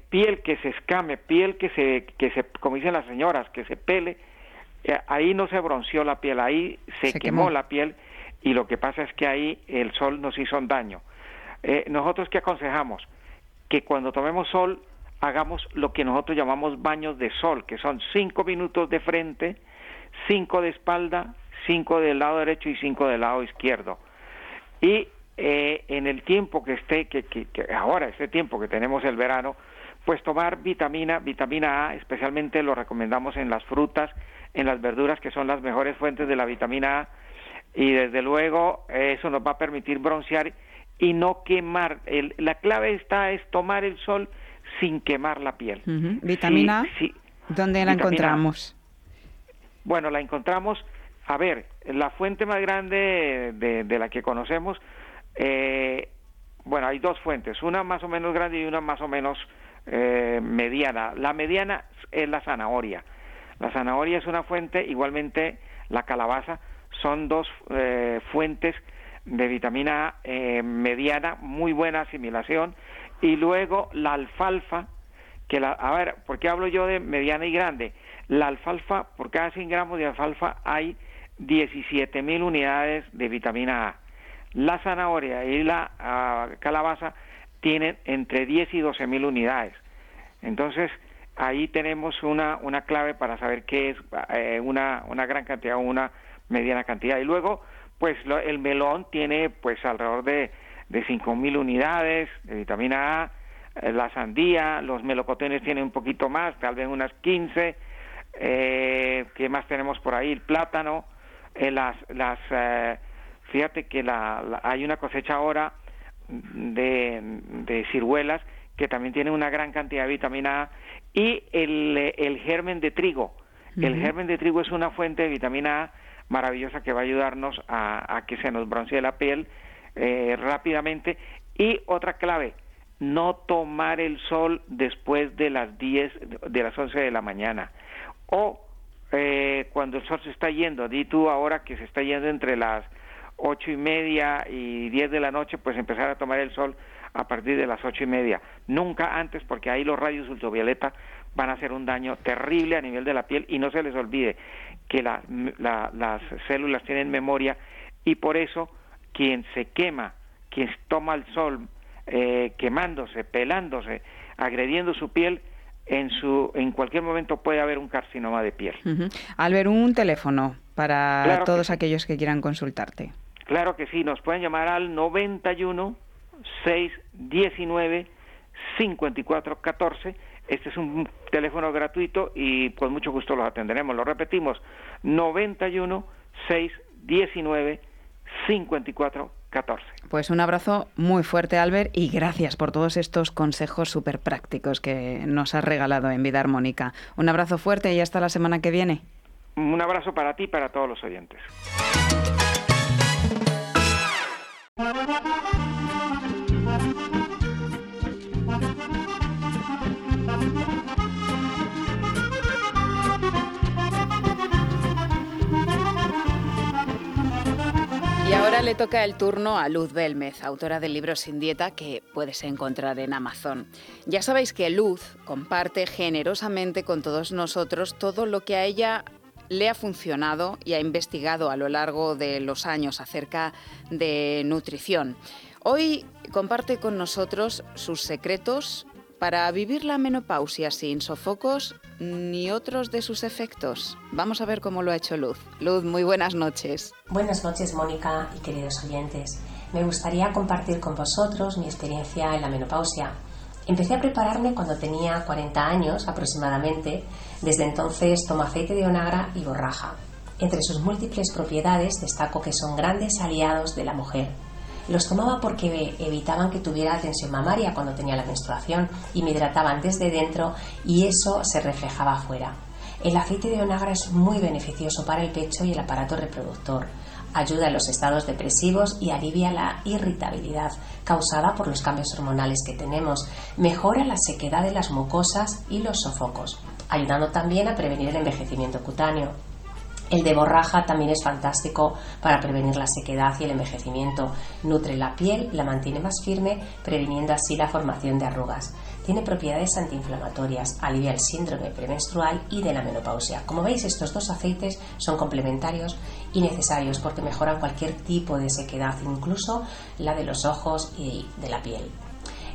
piel que se escame, piel que se, que se, como dicen las señoras, que se pele, ahí no se bronceó la piel, ahí se, quemó la piel y lo que pasa es que ahí el sol nos hizo un daño. Eh, nosotros qué aconsejamos? Que cuando tomemos sol hagamos lo que nosotros llamamos baños de sol, que son cinco minutos de frente, cinco de espalda, cinco del lado derecho y cinco del lado izquierdo. Y eh, en el tiempo que esté, que, que, ahora, este tiempo que tenemos el verano, pues tomar vitamina, vitamina A, especialmente lo recomendamos en las frutas, en las verduras, que son las mejores fuentes de la vitamina A, y desde luego eso nos va a permitir broncear y no quemar. El, la clave está es tomar el sol sin quemar la piel. Vitamina ¿dónde la encontramos? Bueno, la encontramos, a ver, la fuente más grande de, la que conocemos, eh, bueno, hay dos fuentes, una más o menos grande y una más o menos eh, mediana. La mediana es la zanahoria. La zanahoria es una fuente, igualmente la calabaza, son dos eh, fuentes de vitamina A eh, mediana, muy buena asimilación, y luego la alfalfa, que la, a ver, ¿por qué hablo yo de mediana y grande? La alfalfa, por cada 100 gramos de alfalfa hay 17 mil unidades de vitamina A. La zanahoria y la ah, calabaza tienen entre 10 y 12 mil unidades. Entonces, ahí tenemos una, una clave para saber qué es eh, una, una gran cantidad, una mediana cantidad. Y luego, pues el melón tiene pues alrededor de, de 5.000 unidades de vitamina A, eh, la sandía, los melocotones tienen un poquito más, tal vez unas 15, eh, ¿qué más tenemos por ahí? El plátano, eh, las, las eh, fíjate que la, hay una cosecha ahora de, de ciruelas que también tiene una gran cantidad de vitamina A y el, el germen de trigo. El germen de trigo es una fuente de vitamina A maravillosa que va a ayudarnos a, a que se nos broncee la piel eh, rápidamente. Y otra clave, no tomar el sol después de las 10, de las 11 de la mañana. O eh, cuando el sol se está yendo, di tú ahora que se está yendo entre las ocho y media y diez de la noche, pues empezar a tomar el sol a partir de las ocho y media. Nunca antes, porque ahí los rayos ultravioleta van a hacer un daño terrible a nivel de la piel y no se les olvide que las células tienen memoria y por eso quien se quema, quien toma el sol eh, quemándose, pelándose, agrediendo su piel, en, su, en cualquier momento puede haber un carcinoma de piel. Albert, un teléfono para todos aquellos que quieran consultarte. Claro que sí, nos pueden llamar al 91 619 5414. Este es un teléfono gratuito y con mucho gusto los atenderemos. Lo repetimos, 91 619 5414. Pues un abrazo muy fuerte, Albert, y gracias por todos estos consejos súper prácticos que nos has regalado en Vida Armónica. Un abrazo fuerte y hasta la semana que viene. Un abrazo para ti y para todos los oyentes. Ahora le toca el turno a Luz Belmez, autora del libro Sin Dieta que puedes encontrar en Amazon. Ya sabéis que Luz comparte generosamente con todos nosotros todo lo que a ella le ha funcionado y ha investigado a lo largo de los años acerca de nutrición. Hoy comparte con nosotros sus secretos para vivir la menopausia sin sofocos ni otros de sus efectos. Vamos a ver cómo lo ha hecho Luz. Luz, muy buenas noches. Buenas noches, Mónica y queridos oyentes. Me gustaría compartir con vosotros mi experiencia en la menopausia. Empecé a prepararme cuando tenía 40 años aproximadamente. Desde entonces tomo aceite de onagra y borraja. Entre sus múltiples propiedades destaco que son grandes aliados de la mujer los tomaba porque evitaban que tuviera tensión mamaria cuando tenía la menstruación y me hidrataban desde dentro y eso se reflejaba afuera. El aceite de onagra es muy beneficioso para el pecho y el aparato reproductor. Ayuda en los estados depresivos y alivia la irritabilidad causada por los cambios hormonales que tenemos. Mejora la sequedad de las mucosas y los sofocos, ayudando también a prevenir el envejecimiento cutáneo. El de borraja también es fantástico para prevenir la sequedad y el envejecimiento. Nutre la piel, la mantiene más firme, previniendo así la formación de arrugas. Tiene propiedades antiinflamatorias, alivia el síndrome premenstrual y de la menopausia. Como veis, estos dos aceites son complementarios y necesarios porque mejoran cualquier tipo de sequedad, incluso la de los ojos y de la piel.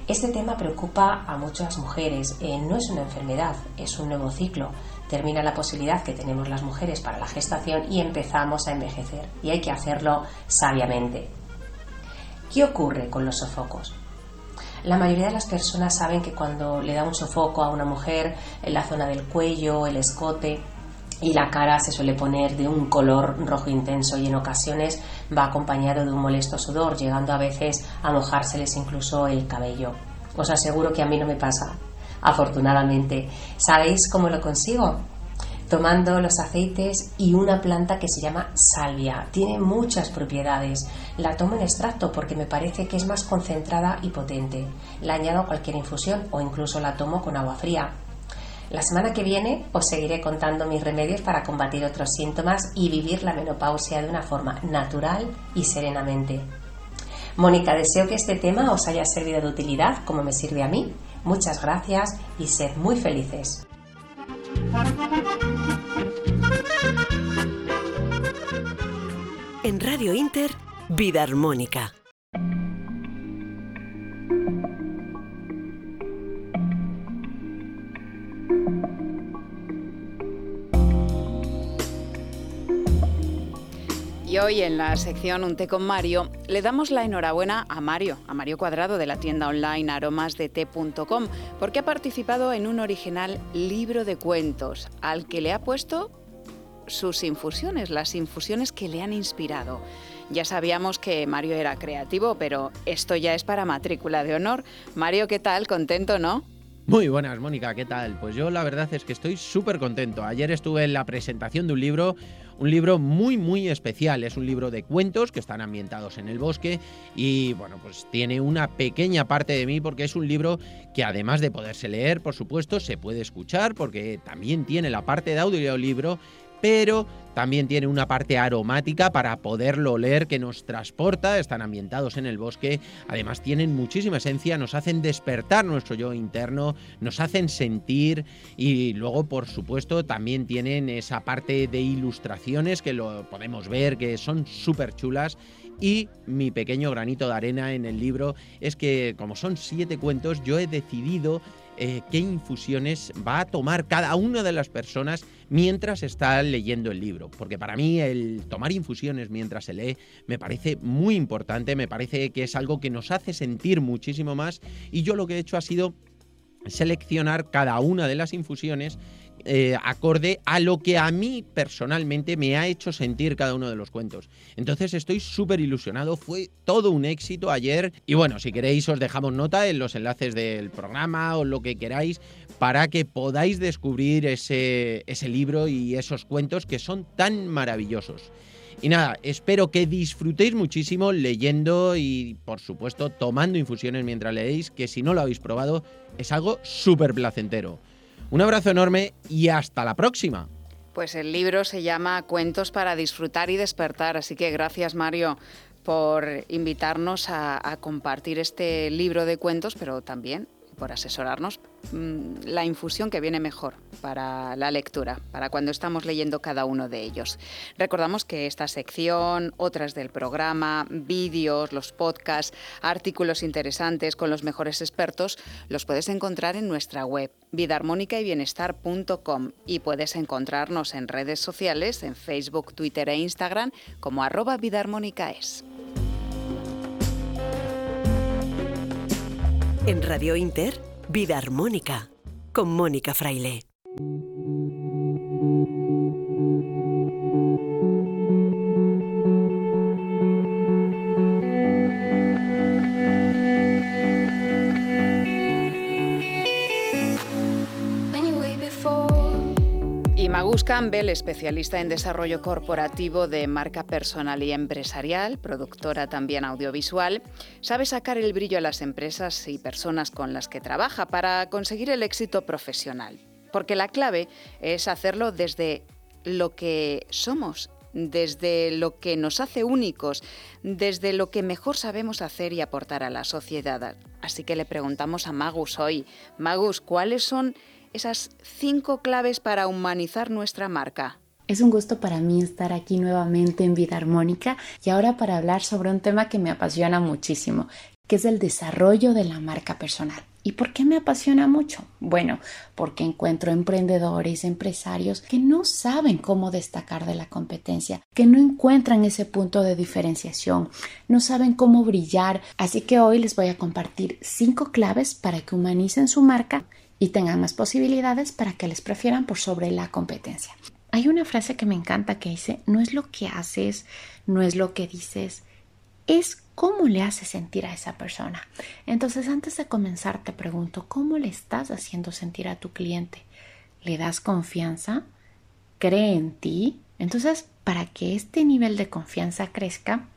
Este tema preocupa a muchas mujeres. Eh, no es una enfermedad, es un nuevo ciclo termina la posibilidad que tenemos las mujeres para la gestación y empezamos a envejecer. Y hay que hacerlo sabiamente. ¿Qué ocurre con los sofocos? La mayoría de las personas saben que cuando le da un sofoco a una mujer en la zona del cuello, el escote y la cara se suele poner de un color rojo intenso y en ocasiones va acompañado de un molesto sudor, llegando a veces a mojárseles incluso el cabello. Os aseguro que a mí no me pasa, afortunadamente. ¿Sabéis cómo lo consigo? Tomando los aceites y una planta que se llama salvia. Tiene muchas propiedades. La tomo en extracto porque me parece que es más concentrada y potente. La añado a cualquier infusión o incluso la tomo con agua fría. La semana que viene os seguiré contando mis remedios para combatir otros síntomas y vivir la menopausia de una forma natural y serenamente. Mónica, deseo que este tema os haya servido de utilidad como me sirve a mí Muchas gracias y sed muy felices. En Radio Inter, Vida Armónica. Hoy en la sección Un té con Mario le damos la enhorabuena a Mario, a Mario Cuadrado de la tienda online aromasdete.com, porque ha participado en un original libro de cuentos al que le ha puesto sus infusiones, las infusiones que le han inspirado. Ya sabíamos que Mario era creativo, pero esto ya es para matrícula de honor. Mario, ¿qué tal? ¿Contento, no? Muy buenas, Mónica, ¿qué tal? Pues yo la verdad es que estoy súper contento. Ayer estuve en la presentación de un libro un libro muy, muy especial. Es un libro de cuentos que están ambientados en el bosque y, bueno, pues tiene una pequeña parte de mí porque es un libro que además de poderse leer, por supuesto, se puede escuchar porque también tiene la parte de audiolibro pero también tiene una parte aromática para poderlo leer que nos transporta, están ambientados en el bosque, además tienen muchísima esencia, nos hacen despertar nuestro yo interno, nos hacen sentir y luego por supuesto también tienen esa parte de ilustraciones que lo podemos ver que son súper chulas y mi pequeño granito de arena en el libro es que como son siete cuentos yo he decidido eh, qué infusiones va a tomar cada una de las personas mientras está leyendo el libro. Porque para mí el tomar infusiones mientras se lee me parece muy importante, me parece que es algo que nos hace sentir muchísimo más y yo lo que he hecho ha sido seleccionar cada una de las infusiones eh, acorde a lo que a mí personalmente me ha hecho sentir cada uno de los cuentos. Entonces estoy súper ilusionado, fue todo un éxito ayer y bueno, si queréis os dejamos nota en los enlaces del programa o lo que queráis para que podáis descubrir ese, ese libro y esos cuentos que son tan maravillosos. Y nada, espero que disfrutéis muchísimo leyendo y por supuesto tomando infusiones mientras leéis, que si no lo habéis probado es algo súper placentero. Un abrazo enorme y hasta la próxima. Pues el libro se llama Cuentos para disfrutar y despertar, así que gracias Mario por invitarnos a, compartir este libro de cuentos, pero también por asesorarnos mm, la infusión que viene mejor para la lectura, para cuando estamos leyendo cada uno de ellos. Recordamos que esta sección, otras del programa, vídeos, los podcasts, artículos interesantes con los mejores expertos, los puedes encontrar en nuestra web vidaarmónica y puedes encontrarnos en redes sociales, en Facebook, Twitter e Instagram como arroba vidaarmónicaes. En Radio Inter, Vida Armónica, con Mónica Fraile. Magus Campbell, especialista en desarrollo corporativo de marca personal y empresarial, productora también audiovisual, sabe sacar el brillo a las empresas y personas con las que trabaja para conseguir el éxito profesional. Porque la clave es hacerlo desde lo que somos, desde lo que nos hace únicos, desde lo que mejor sabemos hacer y aportar a la sociedad. Así que le preguntamos a Magus hoy, Magus, ¿cuáles son esas cinco claves para humanizar nuestra marca. Es un gusto para mí estar aquí nuevamente en Vida Armónica y ahora para hablar sobre un tema que me apasiona muchísimo, que es el desarrollo de la marca personal. ¿Y por qué me apasiona mucho? Bueno, porque encuentro emprendedores, empresarios que no saben cómo destacar de la competencia, que no encuentran ese punto de diferenciación, no saben cómo brillar. Así que hoy les voy a compartir cinco claves para que humanicen su marca y tengan más posibilidades para que les prefieran por sobre la competencia. Hay una frase que me encanta que dice, no es lo que haces, no es lo que dices, es cómo le haces sentir a esa persona. Entonces, antes de comenzar, te pregunto, ¿cómo le estás haciendo sentir a tu cliente? ¿Le das confianza? ¿Cree en ti? Entonces, para que este nivel de confianza crezca,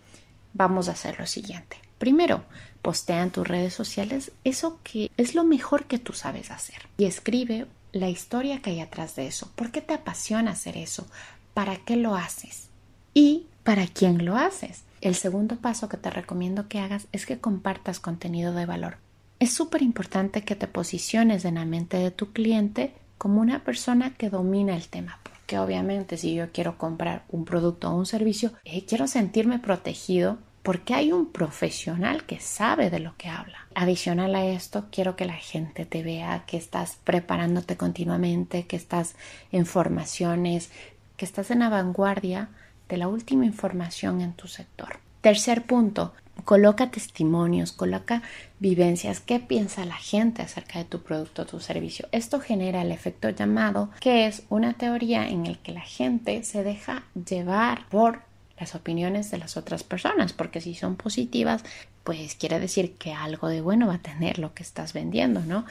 vamos a hacer lo siguiente. Primero, postea en tus redes sociales eso que es lo mejor que tú sabes hacer y escribe la historia que hay atrás de eso. ¿Por qué te apasiona hacer eso? ¿Para qué lo haces? ¿Y para quién lo haces? El segundo paso que te recomiendo que hagas es que compartas contenido de valor. Es súper importante que te posiciones en la mente de tu cliente como una persona que domina el tema. Porque obviamente si yo quiero comprar un producto o un servicio, eh, quiero sentirme protegido porque hay un profesional que sabe de lo que habla. Adicional a esto, quiero que la gente te vea que estás preparándote continuamente, que estás en formaciones, que estás en la vanguardia de la última información en tu sector. Tercer punto, coloca testimonios, coloca vivencias, qué piensa la gente acerca de tu producto o tu servicio. Esto genera el efecto llamado, que es una teoría en el que la gente se deja llevar por las opiniones de las otras personas, porque si son positivas, pues quiere decir que algo de bueno va a tener lo que estás vendiendo, ¿no?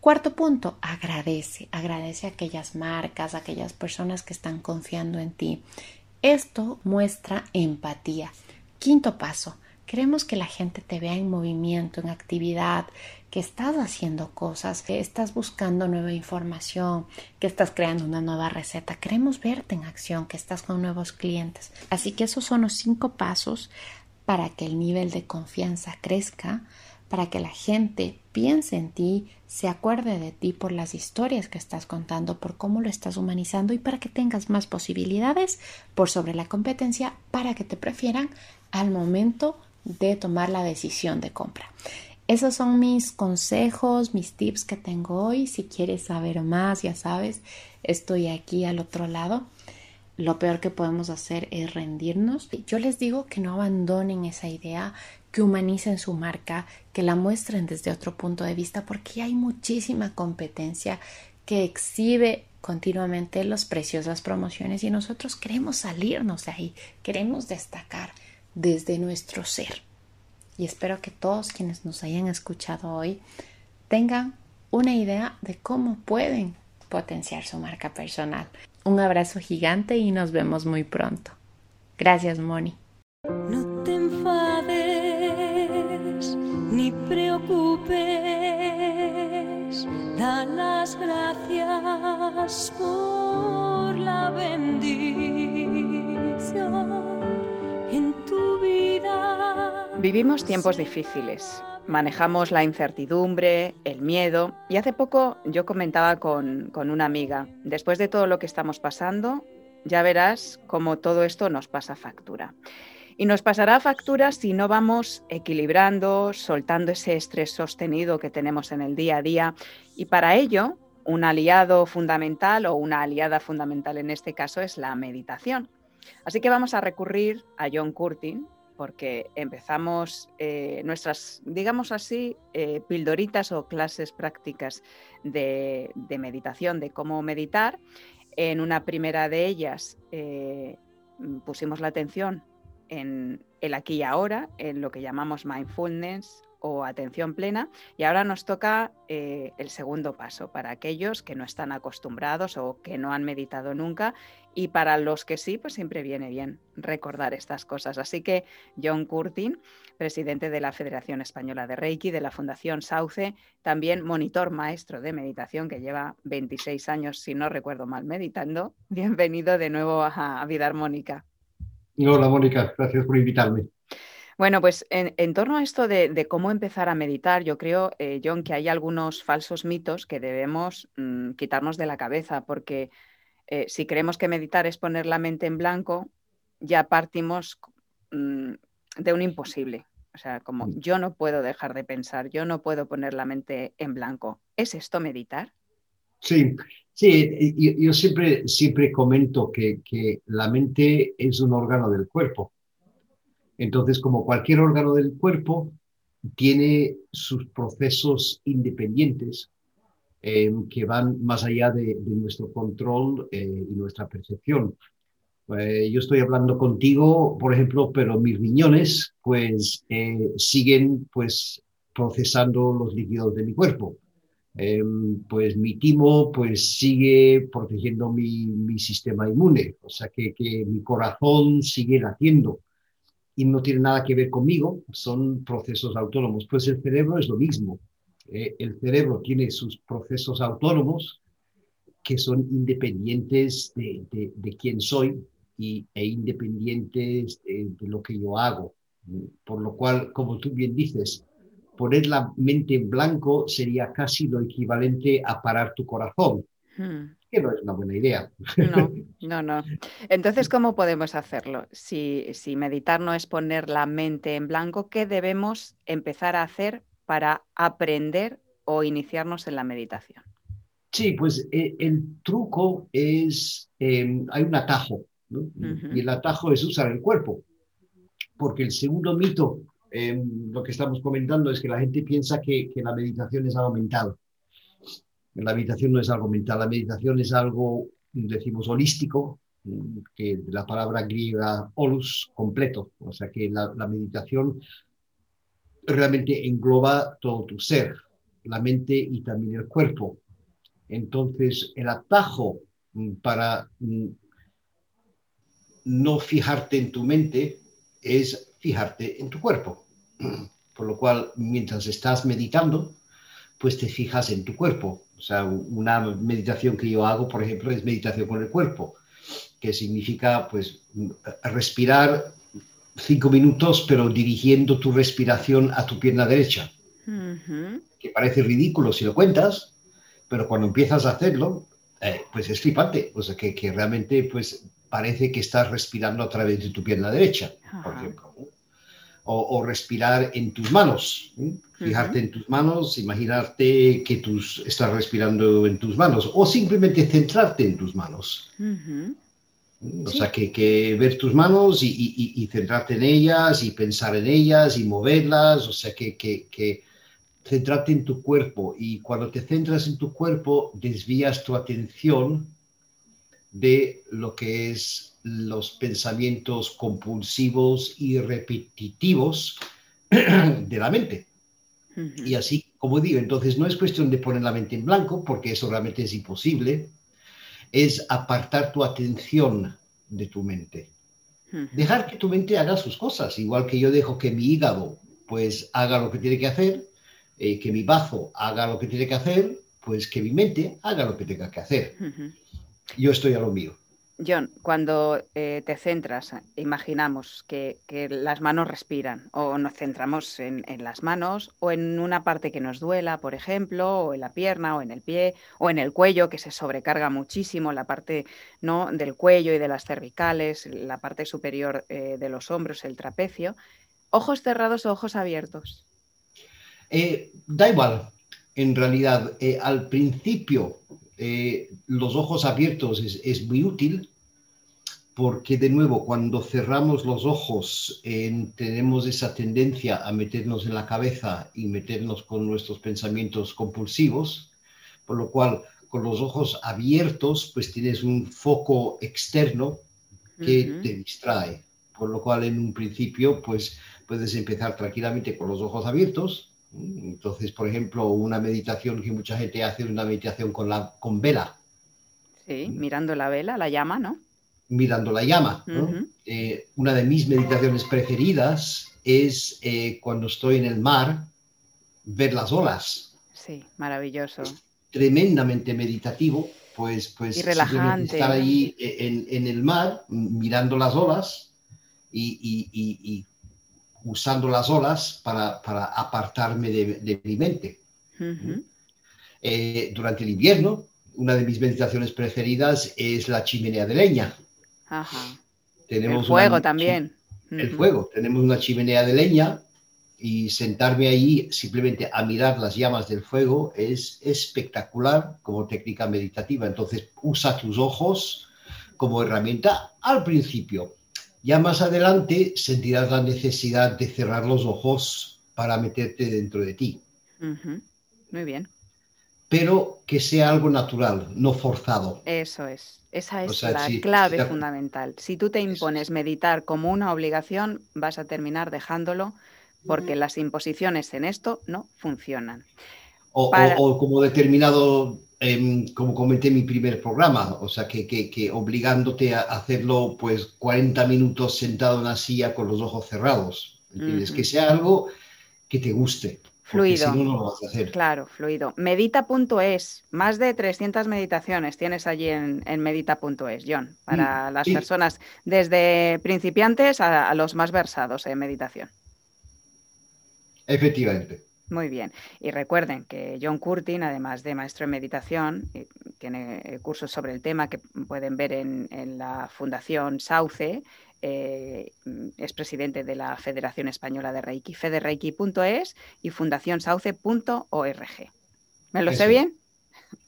Cuarto punto, agradece, agradece a aquellas marcas, a aquellas personas que están confiando en ti. Esto muestra empatía. Quinto paso, queremos que la gente te vea en movimiento, en actividad, que estás haciendo cosas, que estás buscando nueva información, que estás creando una nueva receta. Queremos verte en acción, que estás con nuevos clientes. Así que esos son los cinco pasos para que el nivel de confianza crezca, para que la gente piense en ti, se acuerde de ti por las historias que estás contando, por cómo lo estás humanizando y para que tengas más posibilidades por sobre la competencia, para que te prefieran al momento de tomar la decisión de compra. Esos son mis consejos, mis tips que tengo hoy. Si quieres saber más, ya sabes, estoy aquí al otro lado. Lo peor que podemos hacer es rendirnos. Yo les digo que no abandonen esa idea, que humanicen su marca, que la muestren desde otro punto de vista, porque hay muchísima competencia que exhibe continuamente las promociones y nosotros queremos salirnos de ahí, queremos destacar desde nuestro ser. Y espero que todos quienes nos hayan escuchado hoy tengan una idea de cómo pueden potenciar su marca personal. Un abrazo gigante y nos vemos muy pronto. Gracias, Moni. ni preocupes, da las gracias por la bendición Vivimos tiempos difíciles. Manejamos la incertidumbre, el miedo y hace poco yo comentaba con, con una amiga, después de todo lo que estamos pasando, ya verás cómo todo esto nos pasa factura. Y nos pasará factura si no vamos equilibrando, soltando ese estrés sostenido que tenemos en el día a día. Y para ello, un aliado fundamental o una aliada fundamental en este caso es la meditación. Así que vamos a recurrir a John Curtin porque empezamos eh, nuestras, digamos así, eh, pildoritas o clases prácticas de, meditación, de cómo meditar. En una primera de ellas eh, pusimos la atención en el aquí y ahora, en lo que llamamos mindfulness o atención plena. Y ahora nos toca eh, el segundo paso para aquellos que no están acostumbrados o que no han meditado nunca. Y para los que sí, pues siempre viene bien recordar estas cosas. Así que John Curtin, presidente de la Federación Española de Reiki, de la Fundación Sauce, también monitor maestro de meditación que lleva 26 años, si no recuerdo mal, meditando. Bienvenido de nuevo a Vida Armónica. Hola, Mónica, gracias por invitarme. Bueno, pues en, torno a esto de, cómo empezar a meditar, yo creo, eh, John, que hay algunos falsos mitos que debemos mm, quitarnos de la cabeza, porque eh, si creemos que meditar es poner la mente en blanco, ya partimos mm, de un imposible. O sea, como mm. yo no puedo dejar de pensar, yo no puedo poner la mente en blanco. ¿Es esto meditar? Sí, sí, yo, siempre, siempre comento que, la mente es un órgano del cuerpo. Entonces, como cualquier órgano del cuerpo, tiene sus procesos independientes eh, que van más allá de, nuestro control eh, y nuestra percepción. Eh, yo estoy hablando contigo, por ejemplo, pero mis riñones pues siguen pues procesando los líquidos de mi cuerpo. Em, pues mi timo pues sigue protegiendo mi, mi sistema inmune, o sea que, que, mi corazón sigue latiendo y no tiene nada que ver conmigo, son procesos autónomos. Pues el cerebro es lo mismo, eh, el cerebro tiene sus procesos autónomos que son independientes de, de, quién soy y, e independientes de, lo que yo hago. Por lo cual, como tú bien dices, poner la mente en blanco sería casi lo equivalente a parar tu corazón, hmm. Que no es una buena idea. No, no, no. Entonces, ¿cómo podemos hacerlo? Si, meditar no es poner la mente en blanco, ¿qué debemos empezar a hacer para aprender o iniciarnos en la meditación? Sí, pues eh, el truco es, em, hay un atajo Y el atajo es usar el cuerpo. Porque el segundo mito, em, lo que estamos comentando, es que la gente piensa que, que la meditación es algo mental. La meditación no es algo mental, la meditación es algo, decimos, holístico, que de la palabra griega holus, completo. O sea que la, la meditación realmente engloba todo tu ser, la mente y también el cuerpo. Entonces, el atajo mm, para mm, no fijarte en tu mente es fijarte en tu cuerpo. Por lo cual, mientras estás meditando, pues te fijas en tu cuerpo. O sea, una meditación que yo hago, por ejemplo, es meditación con el cuerpo, que significa, pues, respirar cinco minutos, pero dirigiendo tu respiración a tu pierna derecha. Que parece ridículo si lo cuentas, pero cuando empiezas a hacerlo, eh, pues es flipante. O sea, que, que, realmente pues, parece que estás respirando a través de tu pierna derecha, por ejemplo. O, respirar en tus manos. Fijarte en tus manos, imaginarte que tú estás respirando en tus manos, o simplemente centrarte en tus manos. O sea, que, ver tus manos y, centrarte en ellas y pensar en ellas y moverlas, o sea, que, que, centrarte en tu cuerpo y cuando te centras en tu cuerpo desvías tu atención de lo que es los pensamientos compulsivos y repetitivos de la mente. Y así, como digo, entonces no es cuestión de poner la mente en blanco, porque eso realmente es imposible, es apartar tu atención de tu mente. Dejar que tu mente haga sus cosas, igual que yo dejo que mi hígado pues haga lo que tiene que hacer, eh, que mi bazo haga lo que tiene que hacer, pues que mi mente haga lo que tenga que hacer. Yo estoy a lo mío. John, cuando eh, te centras, imaginamos que, las manos respiran o nos centramos en, las manos o en una parte que nos duela, por ejemplo, o en la pierna o en el pie o en el cuello que se sobrecarga muchísimo, la parte ¿no? del cuello y de las cervicales, la parte superior eh, de los hombros, el trapecio. ¿Ojos cerrados o ojos abiertos? Eh, da igual, en realidad. al principio eh, los ojos abiertos es, muy útil porque de nuevo cuando cerramos los ojos tenemos esa tendencia a meternos en la cabeza y meternos con nuestros pensamientos compulsivos, por lo cual con los ojos abiertos pues tienes un foco externo que te distrae, por lo cual en un principio pues puedes empezar tranquilamente con los ojos abiertos entonces, por ejemplo, una meditación que mucha gente hace es una meditación con, la, con vela. Sí, mirando la vela, la llama, ¿no? Mirando la llama. Eh, una de mis meditaciones preferidas es eh, cuando estoy en el mar, ver las olas. Sí, maravilloso. tremendamente meditativo, pues, pues y relajante. estar ahí en, en, el mar, mirando las olas y, y, y usando las olas para, para apartarme de, mi mente. Eh, durante el invierno, una de mis meditaciones preferidas es la chimenea de leña. Tenemos el fuego también. El fuego. Tenemos una chimenea de leña y sentarme ahí simplemente a mirar las llamas del fuego es espectacular como técnica meditativa. Entonces usa tus ojos como herramienta al principio ya más adelante sentirás la necesidad de cerrar los ojos para meterte dentro de ti. Muy bien. Pero que sea algo natural, no forzado. Eso es. Esa es la clave fundamental. Si tú te impones meditar como una obligación, vas a terminar dejándolo porque las imposiciones en esto no funcionan. o como determinado Em, como comenté en mi primer programa, o sea, que, que, obligándote a hacerlo pues 40 minutos sentado en la silla con los ojos cerrados. ¿entiendes? Que sea algo que te guste. Fluido. Si no, no lo vas a hacer. Claro, fluido. Medita.es, más de 300 meditaciones tienes allí en, en medita.es, John, para las personas desde principiantes a, a los más versados en meditación. Efectivamente. Muy bien. Y recuerden que John Curtin, además de maestro en meditación, tiene eh, cursos sobre el tema que pueden ver en, la Fundación Sauce. Eh, es presidente de la Federación Española de Reiki, federeiki.es y fundacionsauce.org. ¿Me lo sé bien?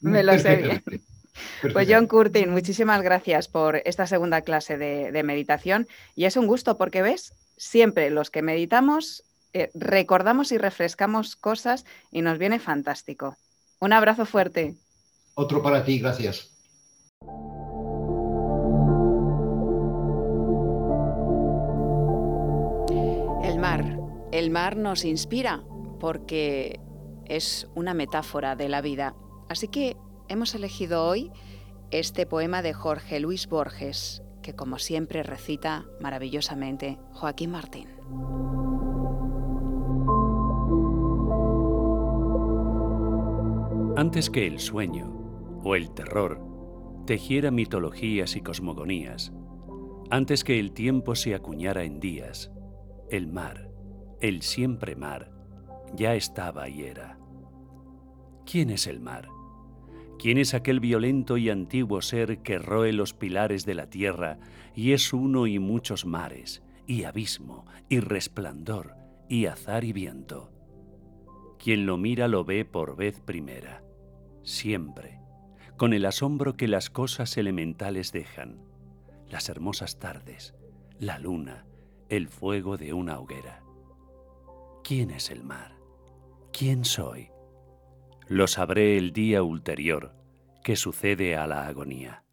Me lo sé bien. Pues John Curtin, muchísimas gracias por esta segunda clase de, meditación y es un gusto porque ves, siempre los que meditamos eh, recordamos y refrescamos cosas y nos viene fantástico. Un abrazo fuerte. Otro para ti, gracias. El mar. El mar nos inspira porque es una metáfora de la vida. Así que hemos elegido hoy este poema de Jorge Luis Borges, que como siempre recita maravillosamente Joaquín Martín. Antes que el sueño o el terror tejiera mitologías y cosmogonías, antes que el tiempo se acuñara en días, el mar, el siempre mar, ya estaba y era. ¿Quién es el mar? ¿Quién es aquel violento y antiguo ser que roe los pilares de la tierra y es uno y muchos mares, y abismo, y resplandor, y azar y viento? Quien lo mira lo ve por vez primera, siempre, con el asombro que las cosas elementales dejan, las hermosas tardes, la luna, el fuego de una hoguera. ¿Quién es el mar? ¿Quién soy? Lo sabré el día ulterior que sucede a la agonía.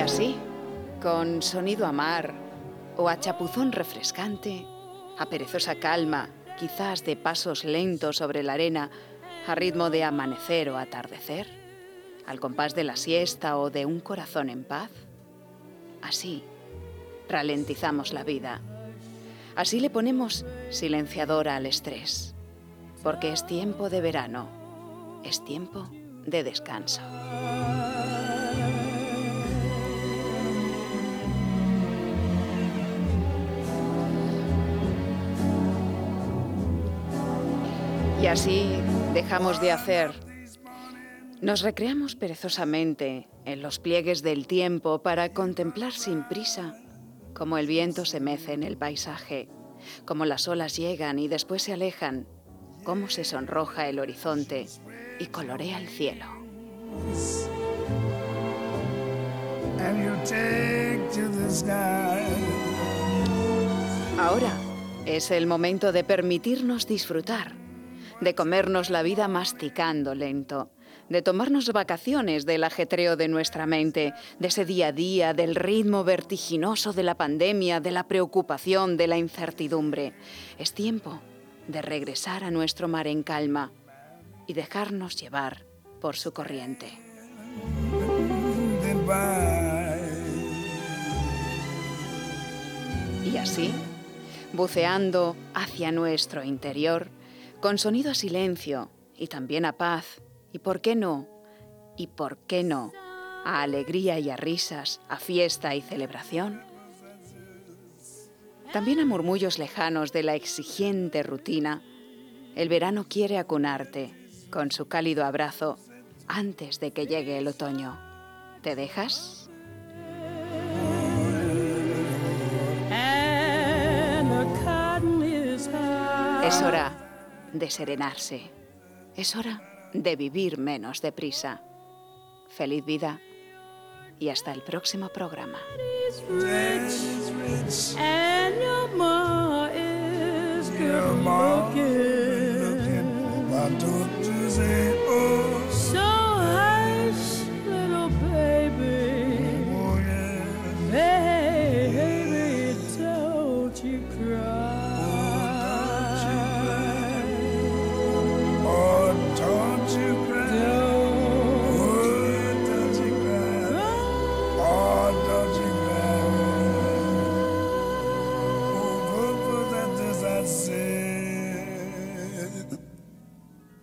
Así, con sonido a mar o a chapuzón refrescante, a perezosa calma, quizás de pasos lentos sobre la arena, a ritmo de amanecer o atardecer, al compás de la siesta o de un corazón en paz, así ralentizamos la vida. Así le ponemos silenciadora al estrés, porque es tiempo de verano, es tiempo de descanso. Y así dejamos de hacer. Nos recreamos perezosamente en los pliegues del tiempo para contemplar sin prisa cómo el viento se mece en el paisaje, cómo las olas llegan y después se alejan, cómo se sonroja el horizonte y colorea el cielo. Ahora es el momento de permitirnos disfrutar, de comernos la vida masticando lento, de tomarnos vacaciones del ajetreo de nuestra mente, de ese día a día, del ritmo vertiginoso de la pandemia, de la preocupación, de la incertidumbre. Es tiempo de regresar a nuestro mar en calma y dejarnos llevar por su corriente. Y así, buceando hacia nuestro interior, con sonido a silencio y también a paz, y por qué no, y por qué no, a alegría y a risas, a fiesta y celebración, también a murmullos lejanos de la exigente rutina, el verano quiere acunarte con su cálido abrazo antes de que llegue el otoño. ¿Te dejas? Es hora de serenarse. Es hora de vivir menos deprisa. Feliz vida y hasta el próximo programa.